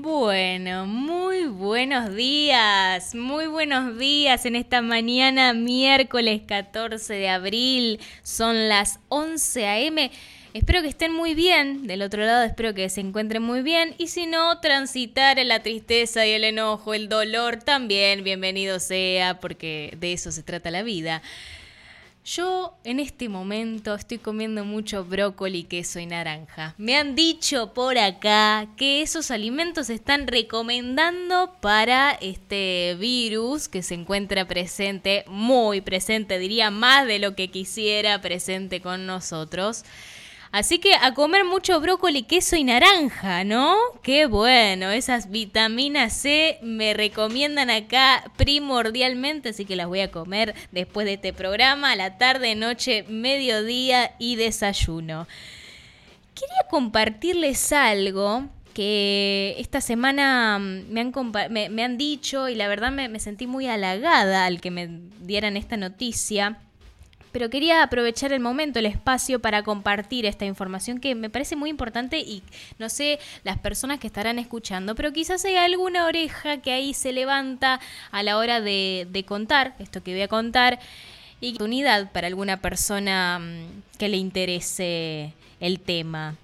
Bueno, muy buenos días, muy buenos días en esta mañana miércoles 14 de abril, son las 11 a.m. Espero que estén muy bien, del otro lado espero que se encuentren muy bien y si no, transitar en la tristeza y el enojo, el dolor también, bienvenido sea, porque de eso se trata la vida. Yo en este momento estoy comiendo mucho brócoli, queso y naranja. Me han dicho por acá que esos alimentos se están recomendando para este virus que se encuentra presente, muy presente, diría más de lo que quisiera presente con nosotros. Así que a comer mucho brócoli, queso y naranja, ¿no? Qué bueno, esas vitaminas C me recomiendan acá primordialmente, así que las voy a comer después de este programa, a la tarde, noche, mediodía y desayuno. Quería compartirles algo que esta semana me han, me, han dicho y la verdad me, me sentí muy halagada al que me dieran esta noticia pero quería aprovechar el momento, el espacio para compartir esta información que me parece muy importante y no sé las personas que estarán escuchando, pero quizás hay alguna oreja que ahí se levanta a la hora de, contar esto que voy a contar y oportunidad para alguna persona mm, que le interese el tema.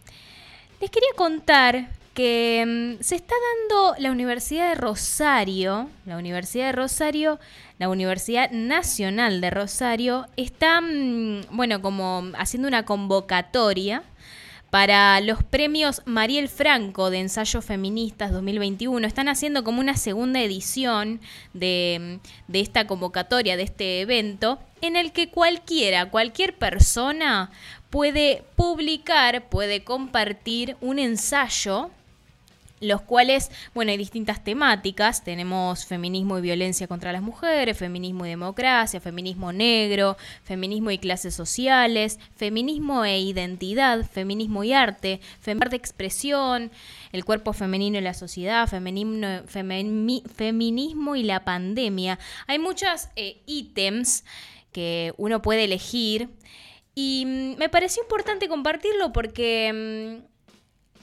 Les quería contar que mm, se está dando la Universidad de Rosario, la Universidad de Rosario, la Universidad Nacional de Rosario, está, mm, bueno, como haciendo una convocatoria para los premios Mariel Franco de Ensayos Feministas 2021. Están haciendo como una segunda edición de, mm, de, esta convocatoria, de este evento, en el que cualquiera, cualquier persona puede publicar, puede compartir un ensayo los cuales, bueno, hay distintas temáticas. Tenemos feminismo y violencia contra las mujeres, feminismo y democracia, feminismo negro, feminismo y clases sociales, feminismo e identidad, feminismo y arte, feminismo de expresión, el cuerpo femenino y la sociedad, feminismo, y la pandemia. Hay muchos eh, ítems que uno puede elegir y mm, me pareció importante compartirlo porque...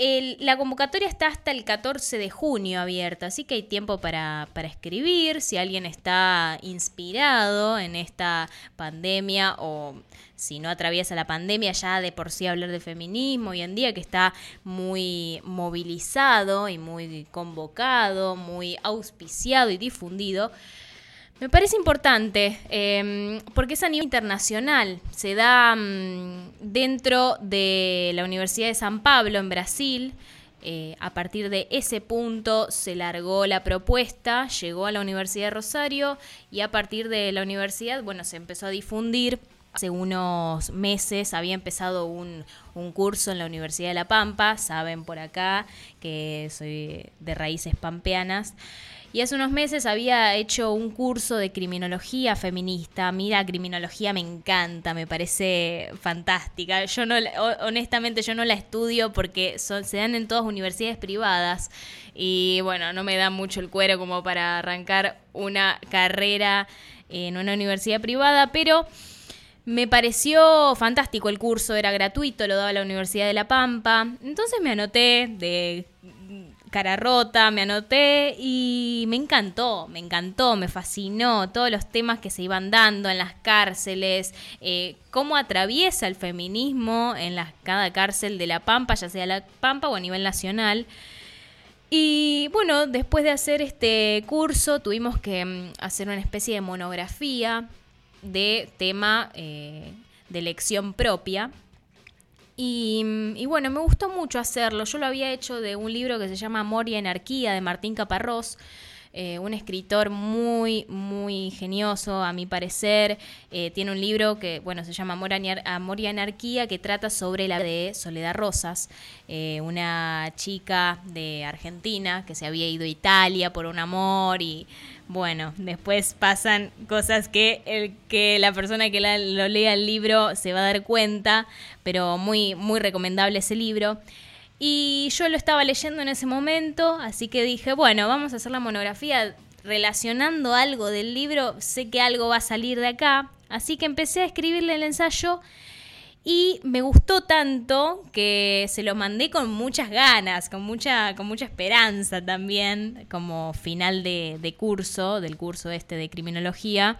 Mm, la convocatoria está hasta el 14 de junio abierta, así que hay tiempo para, escribir. Si alguien está inspirado en esta pandemia o si no atraviesa la pandemia, ya de por sí hablar de feminismo hoy en día, que está muy movilizado y muy convocado, muy auspiciado y difundido. Me parece importante em, porque es a nivel internacional. Se da mm, dentro de la Universidad de San Pablo en Brasil. Eh, a partir de ese punto se largó la propuesta, llegó a la Universidad de Rosario y a partir de la universidad, bueno, se empezó a difundir. Hace unos meses había empezado un, un curso en la Universidad de La Pampa, saben por acá que soy de raíces pampeanas. Y hace unos meses había hecho un curso de criminología feminista. Mira, criminología me encanta, me parece fantástica. Yo no, honestamente, yo no la estudio porque se dan en todas universidades privadas. Y bueno, no me da mucho el cuero como para arrancar una carrera en una universidad privada, pero me pareció fantástico el curso, era gratuito, lo daba la Universidad de La Pampa. Entonces me anoté de cara rota, me anoté y me encantó, me encantó, me fascinó todos los temas que se iban dando en las cárceles, eh, cómo atraviesa el feminismo en cada cárcel de La Pampa, ya sea La Pampa o a nivel nacional. Y bueno, después de hacer este curso tuvimos que mm, hacer una especie de monografía de tema eh, de elección propia y, bueno, me gustó mucho hacerlo. Yo lo había hecho de un libro que se llama Amor y Anarquía de Martín Caparrós. Eh, un escritor muy, muy genioso, a mi parecer. Eh, tiene un libro que, bueno, se llama Amor, y Anarquía, que trata sobre la de Soledad Rosas, eh, una chica de Argentina que se había ido a Italia por un amor y bueno, después pasan cosas que el que la persona que lo lea el libro se va a dar cuenta, pero muy muy recomendable ese libro. Y yo lo estaba leyendo en ese momento, así que dije, bueno, vamos a hacer la monografía relacionando algo del libro, sé que algo va a salir de acá, así que empecé a escribirle el ensayo Y me gustó tanto que se lo mandé con muchas ganas, con mucha, con mucha esperanza también, como final de, de curso, del curso este de criminología.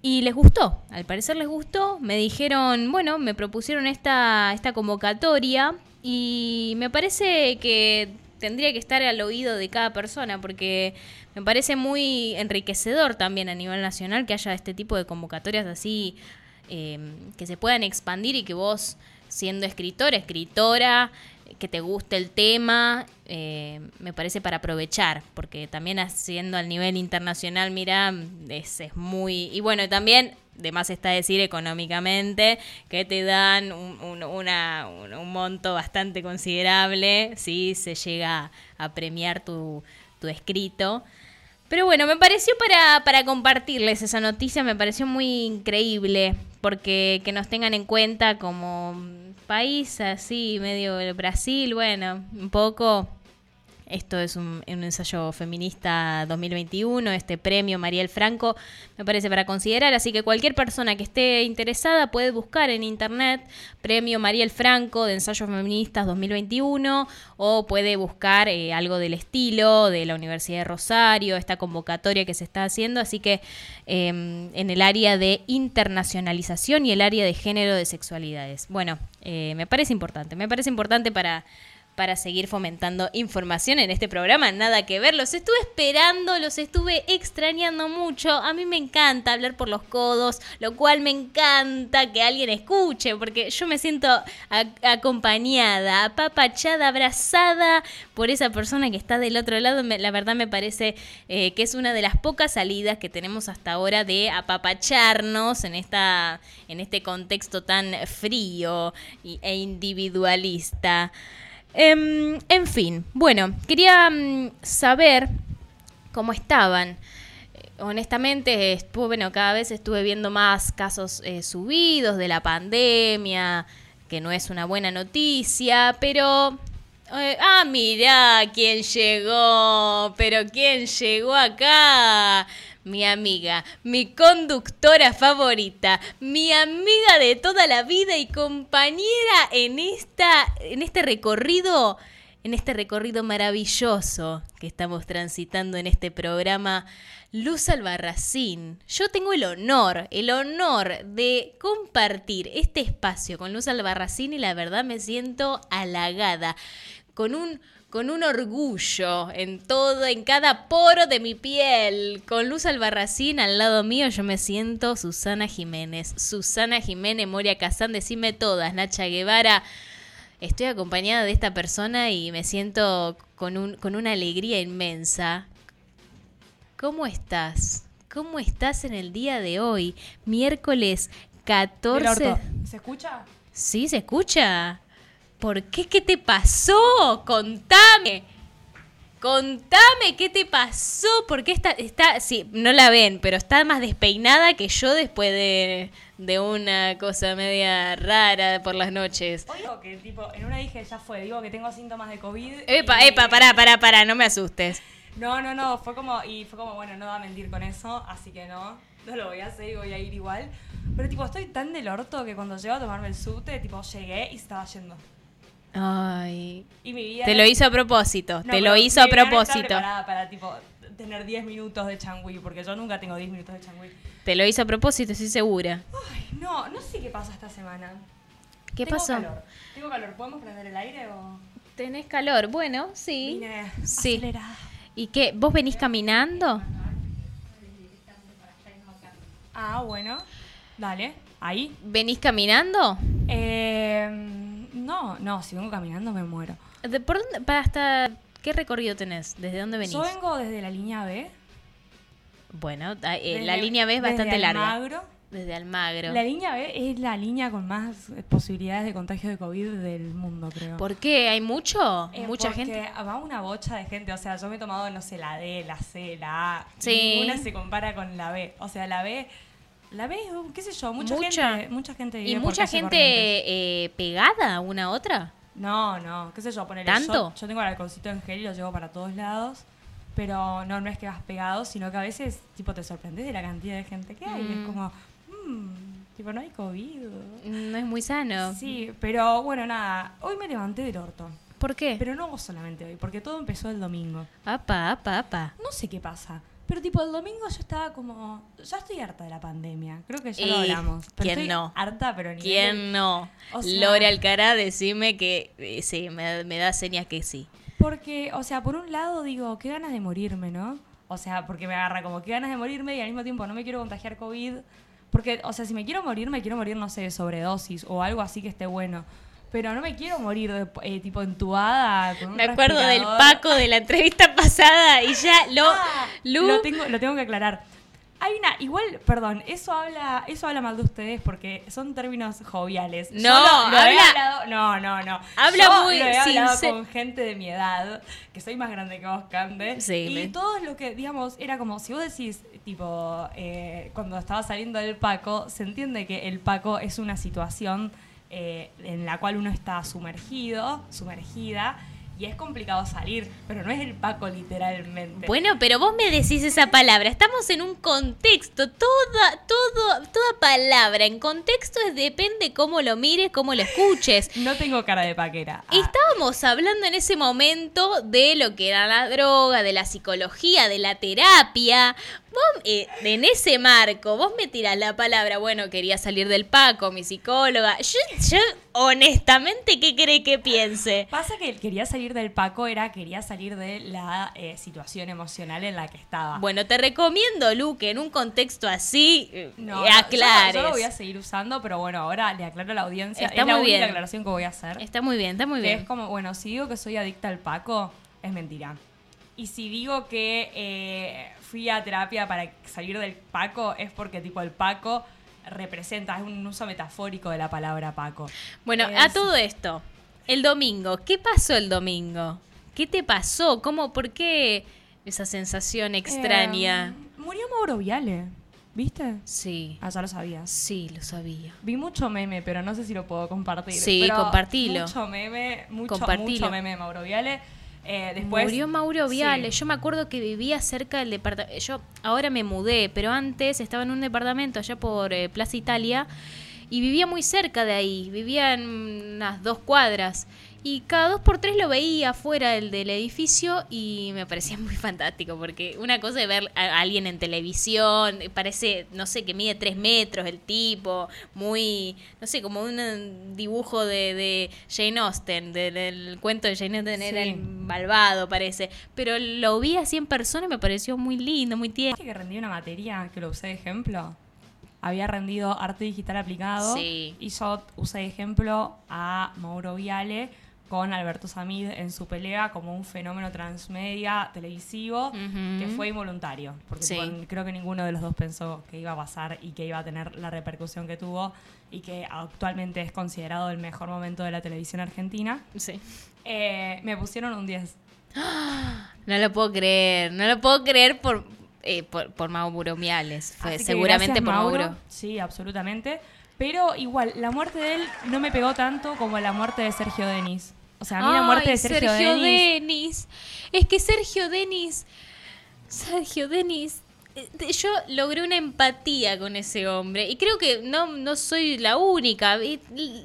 Y les gustó, al parecer les gustó. Me dijeron, bueno, me propusieron esta, esta convocatoria y me parece que tendría que estar al oído de cada persona porque me parece muy enriquecedor también a nivel nacional que haya este tipo de convocatorias así Em, que se puedan expandir y que vos, siendo escritor, escritora, que te guste el tema, eh, me parece para aprovechar, porque también haciendo al nivel internacional, mira, es, es muy... Y bueno, también de más está decir económicamente, que te dan un, monto bastante considerable si se llega a premiar tu escrito. Pero bueno, me pareció para, para compartirles esa noticia, me pareció muy increíble porque que nos tengan en cuenta como país así, medio Brasil, bueno, un poco esto es un, ensayo feminista 2021, este premio Mariel Franco, me parece para considerar, así que cualquier persona que esté interesada puede buscar en internet premio Mariel Franco de ensayos feministas 2021 o puede buscar eh, algo del estilo de la Universidad de Rosario, esta convocatoria que se está haciendo, así que em, en el área de internacionalización y el área de género de sexualidades. Bueno, eh, me parece importante, me parece importante para para seguir fomentando información en este programa. Nada que ver, los estuve esperando, los estuve extrañando mucho. A mí me encanta hablar por los codos, lo cual me encanta que alguien escuche, porque yo me siento acompañada, apapachada, abrazada por esa persona que está del otro lado. la verdad me parece eh, que es una de las pocas salidas que tenemos hasta ahora de apapacharnos en, esta, en este contexto tan frío e individualista. Em, en fin, bueno, quería mm, saber cómo estaban. Eh, honestamente, estuve, bueno, cada vez estuve viendo más casos eh, subidos de la pandemia, que no es una buena noticia, pero... Eh, ah, mira quién llegó, pero quién llegó acá mi amiga, mi conductora favorita, mi amiga de toda la vida y compañera en esta en este recorrido en este recorrido maravilloso que estamos transitando en este programa, Luz Albarracín. Yo tengo el honor, el honor de compartir este espacio con Luz Albarracín y la verdad me siento halagada, con un con un orgullo en todo, en cada poro de mi piel. Con Luz Albarracín al lado mío yo me siento Susana Jiménez. Susana Jiménez, Moria Kazán, decime todas, Nacha Guevara. Estoy acompañada de esta persona y me siento con, un, con una alegría inmensa. ¿Cómo estás? ¿Cómo estás en el día de hoy? Miércoles 14. ¿Se escucha? Sí, se escucha. ¿Por qué? ¿Qué te pasó? Contame. Contame qué te pasó. ¿Por qué está, está, sí, no la ven, pero está más despeinada que yo después de, de una cosa media rara por las noches. Digo que, tipo, en una dije, ya fue, digo que tengo síntomas de COVID. Epa, epa, pará, pará, pará, no me asustes. No, no, no, fue como, y fue como, bueno, no va a mentir con eso, así que no, no lo voy a hacer y voy a ir igual. Pero, tipo, estoy tan del orto que cuando llego a tomarme el subte, tipo, llegué y estaba yendo. Ay. te lo hizo a propósito, te lo hizo a propósito. para tipo tener 10 minutos de changui, porque yo nunca tengo 10 minutos de changui. Te lo hizo a propósito, estoy segura. Ay, no, no sé qué pasa esta semana. ¿Qué tengo pasó? Calor. Tengo calor, ¿podemos prender el aire o...? ¿Tenés calor? Bueno, sí. Vine sí. Acelerada. ¿Y qué? ¿Vos venís caminando? Ah, bueno. Dale, ahí. ¿Venís caminando? Eh no, no, si vengo caminando me muero. ¿De ¿Por dónde, para hasta qué recorrido tenés? ¿Desde dónde venís? Yo vengo desde la línea B. Bueno, eh, la línea B es bastante desde larga. Almagro. Desde Almagro. La línea B es la línea con más posibilidades de contagio de COVID del mundo, creo. ¿Por qué? ¿Hay mucho? Eh, ¿Mucha gente? va una bocha de gente. O sea, yo me he tomado, no sé, la D, la C, la A. Sí. Ninguna se compara con la B. O sea, la B la ves, qué sé yo, mucha, gente. Mucha gente ¿Y mucha gente eh, pegada una a otra? No, no, qué sé yo, poner ¿Tanto? Yo, tengo el alcoholcito en gel y lo llevo para todos lados. Pero no, no es que vas pegado, sino que a veces tipo te sorprendes de la cantidad de gente que hay. Es mm. como, mmm, Tipo, no hay COVID. No es muy sano. Sí, pero bueno, nada. Hoy me levanté del orto. ¿Por qué? Pero no solamente hoy, porque todo empezó el domingo. Apa, apa, apa. No sé qué pasa. Pero tipo, el domingo yo estaba como... Ya estoy harta de la pandemia. Creo que ya lo hablamos. Pero ¿quién estoy no? Harta, pero ni ¿Quién no? O sea- Lore Alcaraz, decime que eh, sí, me, me da señas que sí. Porque, o sea, por un lado digo, qué ganas de morirme, ¿no? O sea, porque me agarra como qué ganas de morirme y al mismo tiempo no me quiero contagiar COVID. Porque, o sea, si me quiero morir, me quiero morir, no sé, de sobredosis o algo así que esté bueno. Pero no me quiero morir de, eh, tipo entubada. Con un Me acuerdo del. Paco de la entrevista pasada y ya lo... Ah, Lu, lo, tengo, lo tengo que aclarar. Hay una, igual, perdón, eso habla, eso habla mal de ustedes porque son términos joviales. No, lo habla- hablado- no, no, no. Habla Yo muy lo he hablado con gente de mi edad, que soy más grande que vos, Cande. Sí, y me- todo lo que, digamos, era como, si vos decís, tipo, eh, cuando estaba saliendo del Paco, se entiende que el Paco es una situación eh, en la cual uno está sumergido, sumergida, y es complicado salir, pero no es el Paco literalmente. Bueno, pero vos me decís esa palabra. Estamos en un contexto. Toda, todo, toda palabra en contexto es depende cómo lo mires, cómo lo escuches. No tengo cara de paquera. Ah, Estábamos hablando en ese momento de lo que era la droga, de la psicología, de la terapia. Vos, eh, en ese marco, vos me tirás la palabra, bueno, quería salir del Paco, mi psicóloga. Yo, yo honestamente, ¿qué cree que piense? Pasa que el quería salir del Paco era quería salir de la eh, situación emocional en la que estaba. Bueno, te recomiendo, Lu, que en un contexto así eh, no, eh, no, aclares. Yo, yo lo voy a seguir usando, pero bueno, ahora le aclaro a la audiencia. Está es la muy única bien. aclaración que voy a hacer. Está muy bien, está muy que bien. es como, bueno, si digo que soy adicta al Paco, es mentira. Y si digo que fui a terapia para salir del Paco, es porque tipo el Paco representa, es un uso metafórico de la palabra Paco. Bueno, Es- a todo esto, el domingo, ¿qué pasó el domingo? ¿Qué te pasó? ¿Cómo, por qué esa sensación extraña? Eh, murió Mauro Viale, ¿viste? Sí, Ah, ya lo sabías. sí, lo sabía. Vi mucho meme, pero no sé si lo puedo compartir. Sí, Pero compartilo. Mucho meme, mucho, Compartilo. mucho meme de Mauro Viale. Eh, después, Murió Mauro sí. Viale. Yo me acuerdo que vivía cerca del departamento. Yo ahora me mudé, pero antes estaba en un departamento allá por eh, Plaza Italia y vivía muy cerca de ahí. Vivía en unas dos cuadras. Y cada dos por tres lo veía afuera del, del edificio y me parecía muy fantástico porque una cosa es ver a alguien en televisión, parece, no sé, que mide tres metros el tipo, muy, no sé, como un dibujo de, de Jane Austen, de- del cuento de Jane Austen, era Sí. el malvado parece, pero lo vi así en persona y me pareció muy lindo, muy tierno. ¿Viste que rendí una materia que lo usé de ejemplo? Había rendido arte digital aplicado. Sí. Y yo usé de ejemplo a Mauro Viale con Alberto Samid en su pelea como un fenómeno transmedia televisivo que fue involuntario. Porque Sí. tipo, creo que ninguno de los dos pensó que iba a pasar y que iba a tener la repercusión que tuvo y que actualmente es considerado el mejor momento de la televisión argentina. Sí. Eh, me pusieron un 10. No lo puedo creer, no lo puedo creer por, eh, por, por Mauro Miales, fue seguramente por Mauro. Sí, absolutamente. Pero igual, la muerte de él no me pegó tanto como la muerte de Sergio Denis. O sea, a mí la muerte de Sergio, Denis... Denis. Es que Sergio Denis. Sergio Denis. Yo logré una empatía con ese hombre y creo que no, no soy la única.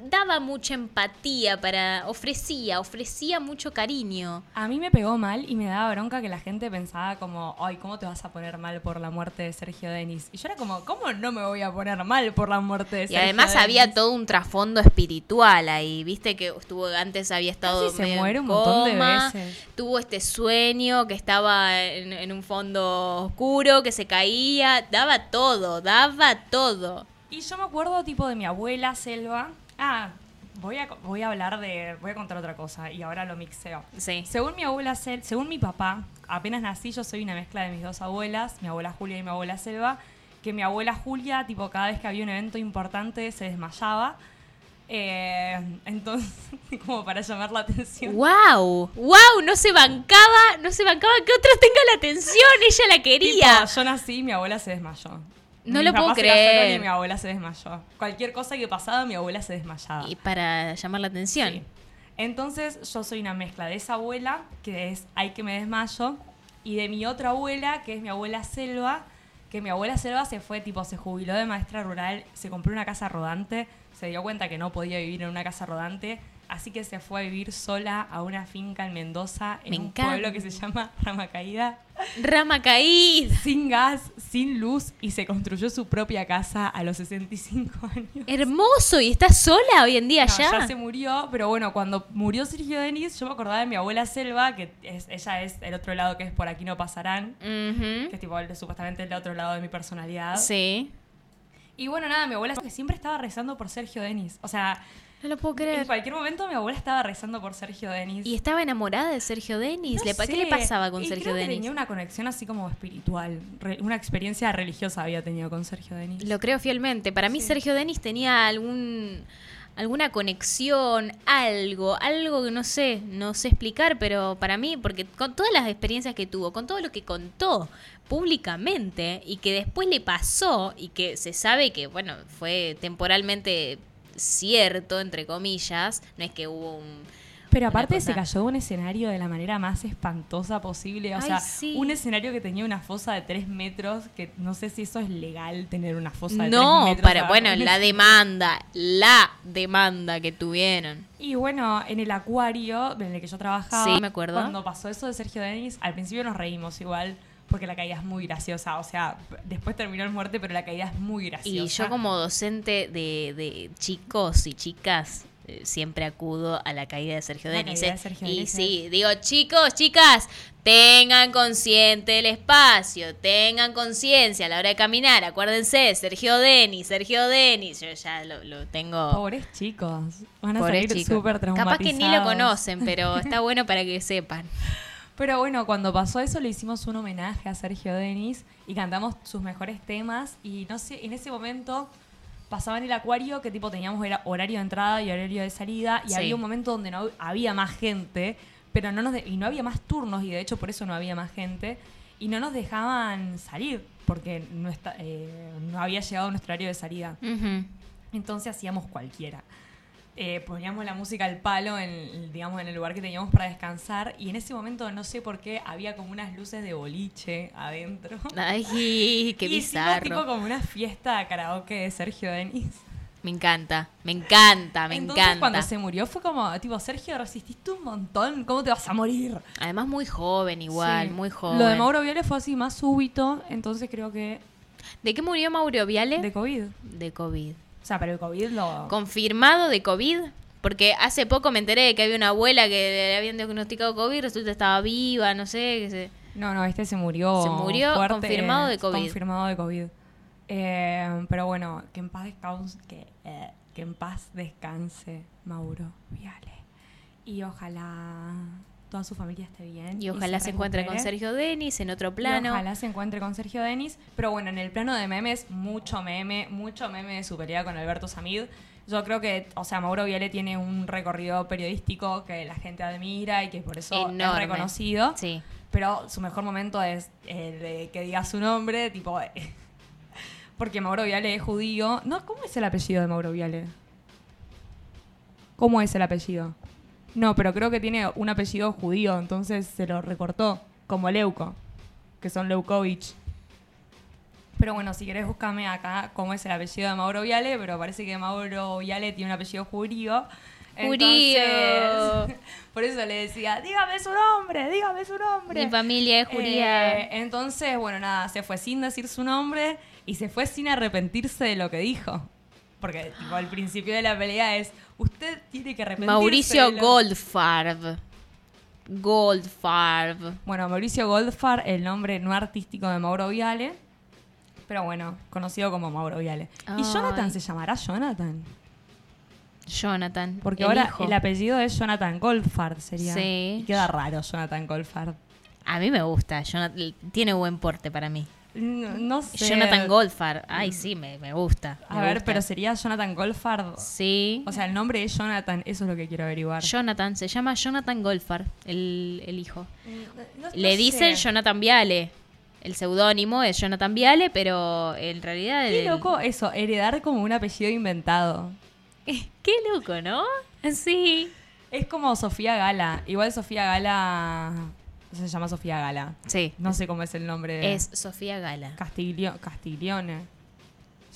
Daba mucha empatía para. Ofrecía, ofrecía mucho cariño. A mí me pegó mal y me daba bronca que la gente pensaba como, ay, ¿cómo te vas a poner mal por la muerte de Sergio Denis? Y yo era como, ¿cómo no me voy a poner mal por la muerte de Y Sergio además Denis? había todo un trasfondo espiritual ahí, viste que estuvo antes había estado Casi se medio en muere un montón de veces. tuvo este sueño que estaba en, en un fondo oscuro, que se caía, daba todo, daba todo. Y yo me acuerdo tipo de mi abuela Selva. Ah, voy a, voy a hablar de, voy a contar otra cosa y ahora lo mixeo. Sí. Según mi abuela Sel, según mi papá, apenas nací yo soy una mezcla de mis dos abuelas, mi abuela Julia y mi abuela Selva, que mi abuela Julia, tipo, cada vez que había un evento importante se desmayaba. Eh, entonces, como para llamar la atención. ¡Wow! ¡Wow! No se bancaba, no se bancaba que otros tengan la atención, ella la quería. Tipo, yo nací y mi abuela se desmayó. No lo puedo creer. Y mi abuela se desmayó. Cualquier cosa que pasaba, mi abuela se desmayaba. Y para llamar la atención. Sí. Entonces yo soy una mezcla de esa abuela, que es Ay que me desmayo, y de mi otra abuela, que es mi abuela Selva, que mi abuela Selva se fue, tipo, se jubiló de maestra rural, se compró una casa rodante, se dio cuenta que no podía vivir en una casa rodante, así que se fue a vivir sola a una finca en Mendoza, en Me un encanta. pueblo que se llama Ramacaída, Rama caída. sin gas, sin luz, y se construyó su propia casa a los 65 años. Hermoso. ¿Y estás sola hoy en día No, ya? ya se murió, pero bueno, cuando murió Sergio Denis, yo me acordaba de mi abuela Selva, que es, ella es el otro lado que es por aquí no pasarán, que es tipo el- supuestamente el otro lado de mi personalidad. Sí. Y bueno, nada, mi abuela que siempre estaba rezando por Sergio Denis. O sea, No lo puedo en creer. cualquier momento mi abuela estaba rezando por Sergio Denis. ¿Y estaba enamorada de Sergio Denis? No ¿Le- ¿Qué le pasaba con y Sergio creo que Denis? tenía una conexión así como espiritual, re- una experiencia religiosa había tenido con Sergio Denis. Lo creo fielmente. Para mí Sí. Sergio Denis tenía algún alguna conexión, algo, algo que no sé, no sé explicar, pero para mí, porque con todas las experiencias que tuvo, con todo lo que contó públicamente y que después le pasó y que se sabe que, bueno, fue temporalmente cierto, entre comillas, no es que hubo un... Pero aparte cosa- se cayó de un escenario de la manera más espantosa posible. O Ay, sea, sí. un escenario que tenía una fosa de tres metros, que no sé si eso es legal tener una fosa de No, tres metros. para, abajo bueno, la demanda, la demanda que tuvieron. Y bueno, en el acuario en el que yo trabajaba, Sí, me acuerdo. cuando pasó eso de Sergio Denis, al principio nos reímos igual, porque la caída es muy graciosa. O sea, después terminó en muerte, pero la caída es muy graciosa. Y yo como docente de, de chicos y chicas eh, siempre acudo a la caída de Sergio La Denis. caída ¿eh? de Sergio y sí, digo, chicos, chicas, tengan consciente el espacio, tengan conciencia a la hora de caminar. Acuérdense, Sergio Denis, Sergio Denis. Yo ya lo, lo tengo... Pobres chicos. Van a pobres salir súper traumatizados. Capaz que ni lo conocen, pero está bueno para que sepan. Pero bueno, cuando pasó eso le hicimos un homenaje a Sergio Denis y cantamos sus mejores temas y no sé, en ese momento pasaba en el acuario que tipo teníamos era horario de entrada y horario de salida y Sí. había un momento donde no había más gente, pero no nos de- y no había más turnos y de hecho por eso no había más gente y no nos dejaban salir porque no, está, eh, no había llegado nuestro horario de salida. Entonces hacíamos cualquiera. Eh, poníamos la música al palo en, digamos, en el lugar que teníamos para descansar y en ese momento no sé por qué había como unas luces de boliche adentro. Ay, qué y bizarro. tipo como una fiesta karaoke de Sergio Denis. Me encanta, me encanta, me Entonces encanta. cuando se murió fue como, tipo, Sergio, resististe un montón, ¿cómo te vas a morir? Además muy joven igual, Sí. muy joven. Lo de Mauro Viale fue así más súbito, entonces creo que ¿De qué murió Mauro Viale? de COVID. De COVID. O sea, pero el COVID lo... ¿Confirmado de COVID? Porque hace poco me enteré de que había una abuela que le habían diagnosticado COVID, resulta que estaba viva, no sé. Que se... No, no, este se murió. Se murió fuerte, confirmado de COVID. Confirmado de COVID. Eh, pero bueno, que en paz descanse, que, eh, que en paz descanse Mauro Viale. Y ojalá toda su familia esté bien. Y ojalá se, encuentre con. Sergio Denis en otro Y plano. ojalá se encuentre con Sergio Denis. Pero bueno, en el plano de memes, mucho meme, mucho meme de su pelea con Alberto Samid. Yo creo que, o sea, Mauro Viale tiene un recorrido periodístico que la gente admira y que por eso Enorme. es reconocido. Sí. Pero su mejor momento es el de que diga su nombre, tipo. Porque Mauro Viale es judío. No, ¿cómo es el apellido de Mauro Viale? ¿Cómo es el apellido? No, pero creo que tiene un apellido judío, entonces se lo recortó, como Leuco, que son Leukovich. Pero bueno, si querés búscame acá cómo es el apellido de Mauro Viale, pero parece que Mauro Viale tiene un apellido judío. Judío. Entonces, por eso le decía, dígame su nombre, dígame su nombre. Mi familia es judía. Eh, entonces, bueno, nada, se fue sin decir su nombre y se fue sin arrepentirse de lo que dijo. Porque tipo, al principio de la pelea es, usted tiene que arrepentirse. Mauricio de lo-". Goldfarb. Goldfarb. Bueno, Mauricio Goldfar, el nombre no artístico de Mauro Viale. Pero bueno, conocido como Mauro Viale. ¿Y. Jonathan se llamará Jonathan? Jonathan. Porque el ahora hijo. el apellido es Jonathan Goldfard, sería. Sí. Y queda raro Jonathan Goldfard. A mí me gusta. Jonathan, tiene buen porte para mí. No, no sé. Jonathan Goldfarb. Ay, sí, me, me gusta. A me ver, gusta. pero sería Jonathan Goldfard. Sí. O sea, el nombre es Jonathan, eso es lo que quiero averiguar. Jonathan, se llama Jonathan Goldfarb, el, el hijo. No- Le dicen sé. Jonathan Viale. El seudónimo es Jonathan Viale, pero en realidad. Qué el- loco eso, heredar como un apellido inventado. Qué loco, ¿no? Sí. Es como Sofía Gala. Igual Sofía Gala se llama Sofía Gala. Sí. No sé cómo es el nombre. de- Es Sofía Gala. Castiglio- Castiglione.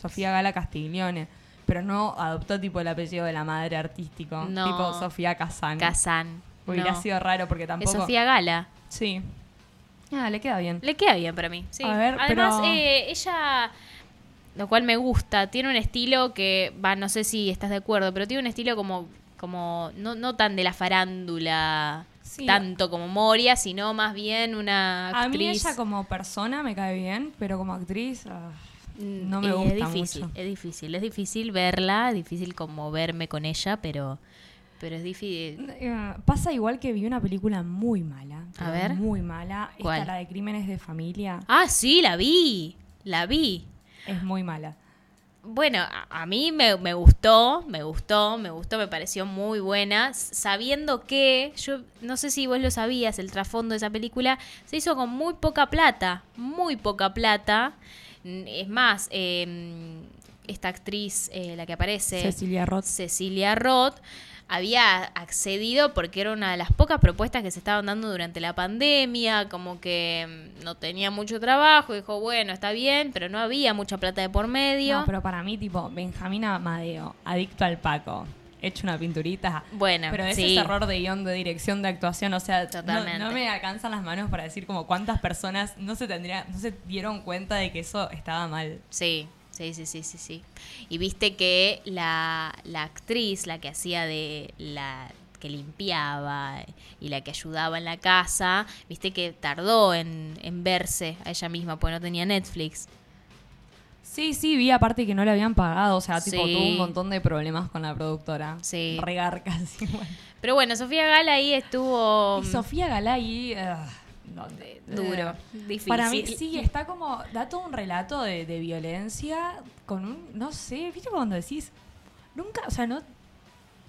Sofía Gala Castiglione. Pero no adoptó tipo el apellido de la madre artístico. No. Tipo Sofía Kazan. Kazan. Hubiera No. sido raro porque Es tampoco. Sofía Gala. Sí. Ah, le queda bien. Le queda bien para mí. Sí. A ver, Además, pero- eh, ella, lo cual me gusta, tiene un estilo que, va, no sé si estás de acuerdo, pero tiene un estilo como, como no, no tan de la farándula, Sí. tanto como Moria, sino más bien una A mí actriz. ella como persona me cae bien, pero como actriz ah, Mm, no me eh, gusta es difícil, mucho. es difícil, es difícil verla, es difícil como verme con ella, pero, pero es difícil. Eh, Pasa igual que vi una película muy mala. A ver. Muy mala. ¿Cuál? Esta, la de Crímenes de Familia. Ah, sí, la vi, la vi. Es muy mala. Bueno, a, a mí me, me gustó, me gustó, me gustó, me pareció muy buena, sabiendo que, yo no sé si vos lo sabías, el trasfondo de esa película se hizo con muy poca plata, muy poca plata. Es más, eh, esta actriz, eh, la que aparece, Cecilia Roth. Cecilia Roth, había accedido porque era una de las pocas propuestas que se estaban dando durante la pandemia, como que mm, no tenía mucho trabajo, dijo, bueno, está bien, pero no había mucha plata de por medio. No, pero para mí, tipo, Benjamín Amadeo, adicto al Paco, hecho una pinturita. Bueno, Pero ese sí. error de guion, de dirección, de actuación, o sea, no-. No, me alcanzan las manos para decir como cuántas personas no se tendría, no se dieron cuenta de que eso estaba mal. Sí, sí, sí, sí, sí, sí. Y viste que la, la actriz, la que hacía de la que limpiaba y la que ayudaba en la casa, viste que tardó en, en verse a ella misma, porque no tenía Netflix. Sí, sí, vi aparte que no le habían pagado, o sea, tipo, Sí. tuvo un montón de problemas con la productora. Sí. Regar casi. bueno. Pero bueno, Sofía Gala ahí estuvo Y Sofía Galay, ah, no, de- duro, eh, difícil. Para mí sí, está como, da todo un relato de, de violencia con un, no sé, viste cuando decís, nunca, o sea, no,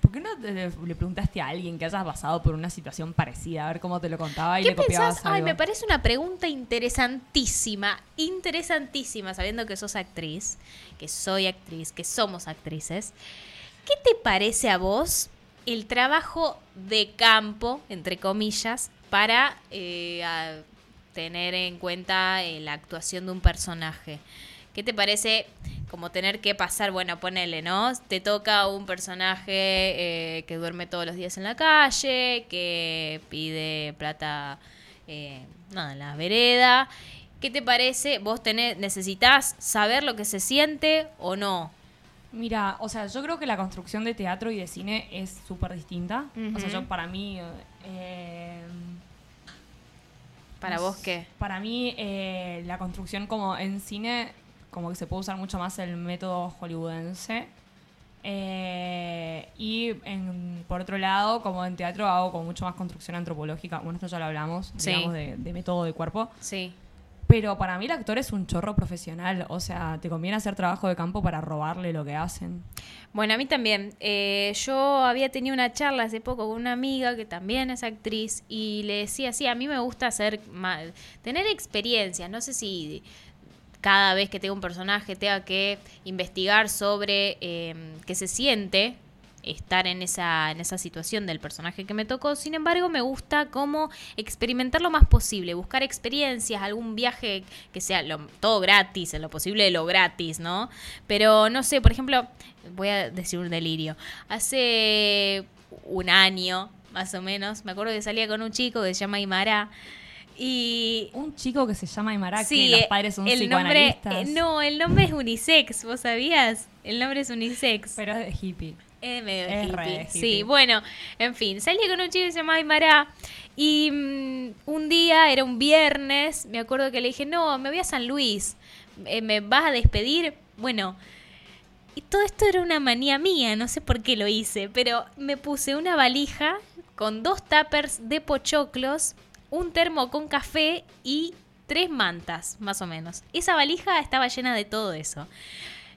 ¿por qué no te- le, preguntaste a alguien que hayas pasado por una situación parecida, a ver cómo te lo contaba y ¿Qué le copiabas pensás? Ay, me parece una pregunta interesantísima, interesantísima, sabiendo que sos actriz, que soy actriz, que somos actrices. ¿Qué te parece a vos el trabajo de campo, entre comillas, para eh, tener en cuenta eh, la actuación de un personaje? ¿Qué te parece como tener que pasar, bueno, ponele, ¿no? Te toca un personaje eh, que duerme todos los días en la calle, que pide plata eh, en la vereda. ¿Qué te parece? ¿Vos tenés, necesitas saber lo que se siente o no? Mira, o sea, yo creo que la construcción de teatro y de cine es súper distinta. O sea, yo para mí... eh, ¿Para vos qué? Para mí eh, la construcción como en cine, como que se puede usar mucho más el método hollywoodense. Eh, y en- por otro lado, como en teatro hago como mucho más construcción antropológica. Bueno, esto ya lo hablamos, Sí. digamos, de, de método de cuerpo. Sí. Pero para mí el actor es un chorro profesional. O sea, te conviene hacer trabajo de campo para robarle lo que hacen. Bueno, a mí también. Eh, yo había tenido una charla hace poco con una amiga que también es actriz y le decía, sí, a mí me gusta hacer ma- tener experiencias. No sé si cada vez que tenga un personaje tenga que investigar sobre eh, qué se siente estar en esa, en esa situación del personaje que me tocó. Sin embargo, me gusta como experimentar lo más posible, buscar experiencias, algún viaje que sea lo- todo gratis, en lo posible lo gratis, ¿no? Pero no sé, por ejemplo, voy a decir un delirio. Hace un año, más o menos, me acuerdo que salía con un chico que se llama Imara. Y Un chico que se llama Aymara, Sí, que los padres son el nombre, psicoanalistas. eh, no, el nombre es unisex, ¿vos sabías? El nombre es unisex. Pero es de hippie. Es medio es hippie. re hippie. Sí, bueno, en fin, salí con un chico que se llamaba Aymara y mm, un día, era un viernes, me acuerdo que le dije, no, me voy a San Luis, eh, ¿me vas a despedir? Bueno, y todo esto era una manía mía, no sé por qué lo hice, pero me puse una valija con dos tuppers de pochoclos, un termo con café y tres mantas, más o menos. Esa valija estaba llena de todo eso.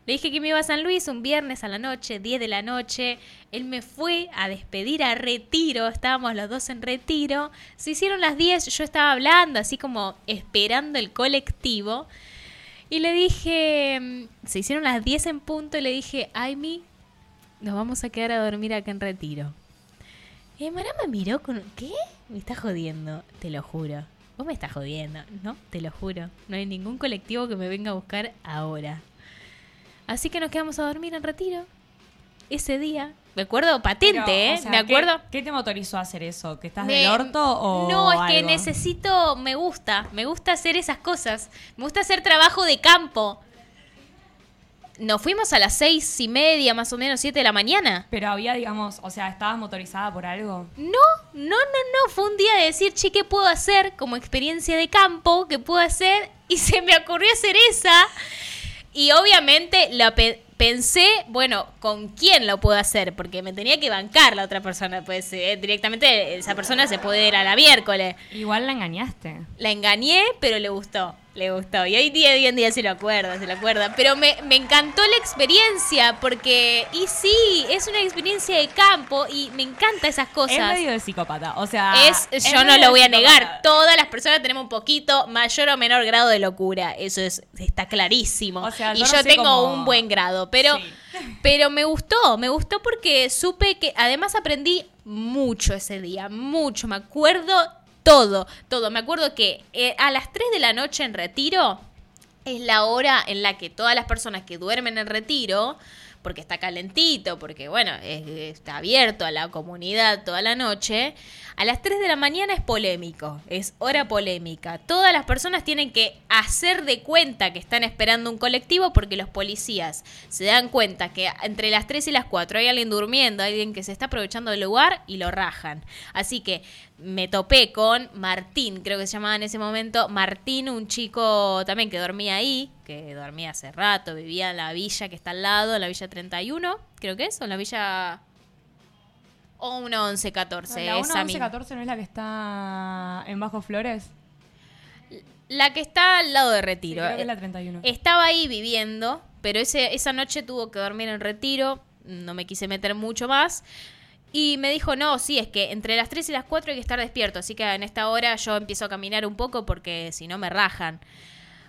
Le dije que me iba a San Luis un viernes a la noche, 10 de la noche. Él me fue a despedir a retiro, estábamos los dos en retiro. Se hicieron las 10, yo estaba hablando, así como esperando el colectivo. Y le dije, mm, se hicieron las 10 en punto y le dije, Aimi, nos vamos a quedar a dormir acá en retiro. Y me miró con... ¿Qué? Me estás jodiendo, te lo juro. Vos me estás jodiendo, ¿no? Te lo juro. No hay ningún colectivo que me venga a buscar ahora. Así que nos quedamos a dormir en retiro. Ese día. Me acuerdo patente, Pero, ¿eh? o sea, me acuerdo. ¿qué, qué te motorizó a hacer eso? ¿Que estás Me- del orto o No, es que necesito, me gusta, me gusta hacer esas cosas. Me gusta hacer trabajo de campo. Nos fuimos a las seis y media, más o menos, siete de la mañana. Pero había, digamos, o sea, ¿estabas motorizada por algo? No, no, no, no. Fue un día de decir, che, ¿qué puedo hacer como experiencia de campo? ¿Qué puedo hacer? Y se me ocurrió hacer esa. Y obviamente la pe- pensé, bueno, ¿con quién lo puedo hacer? Porque me tenía que bancar la otra persona. Pues eh, directamente esa persona se puede ir a la miércoles. Igual la engañaste. La engañé, pero le gustó. Le gustó. Y hoy día, día en día se lo acuerda, se lo acuerda. Pero me, me encantó la experiencia porque, y sí, es una experiencia de campo y me encanta esas cosas. Es medio de psicópata, o sea... Es, yo no lo voy a negar. Todas las personas tenemos un poquito mayor o menor grado de locura. Eso es, está clarísimo. O sea, y yo no tengo un buen grado. Pero, Sí. pero me gustó. Me gustó porque supe que además aprendí mucho ese día. Mucho. Me acuerdo todo. Todo. Me acuerdo que eh, a las 3 de la noche en retiro es la hora en la que todas las personas que duermen en retiro, porque está calentito, porque bueno, es- está abierto a la comunidad toda la noche, a las 3 de la mañana es polémico, es hora polémica. Todas las personas tienen que hacer de cuenta que están esperando un colectivo porque los policías se dan cuenta que entre las 3 y las 4 hay alguien durmiendo, alguien que se está aprovechando del lugar y lo rajan. Así que me topé con Martín, creo que se llamaba en ese momento, Martín, un chico también que dormía ahí, que dormía hace rato, vivía en la villa que está al lado, en la villa 31, creo que es, o en la villa... O una 1114, ¿La esa misma. 1114 no es la que está en Bajo Flores? La que está al lado de Sí, Retiro. creo que es la 31. Estaba ahí viviendo, pero ese, esa noche tuvo que dormir en retiro, no me quise meter mucho más. Y me dijo, no, sí, es que entre las 3 y las 4 hay que estar despierto, así que en esta hora yo empiezo a caminar un poco porque si no me rajan.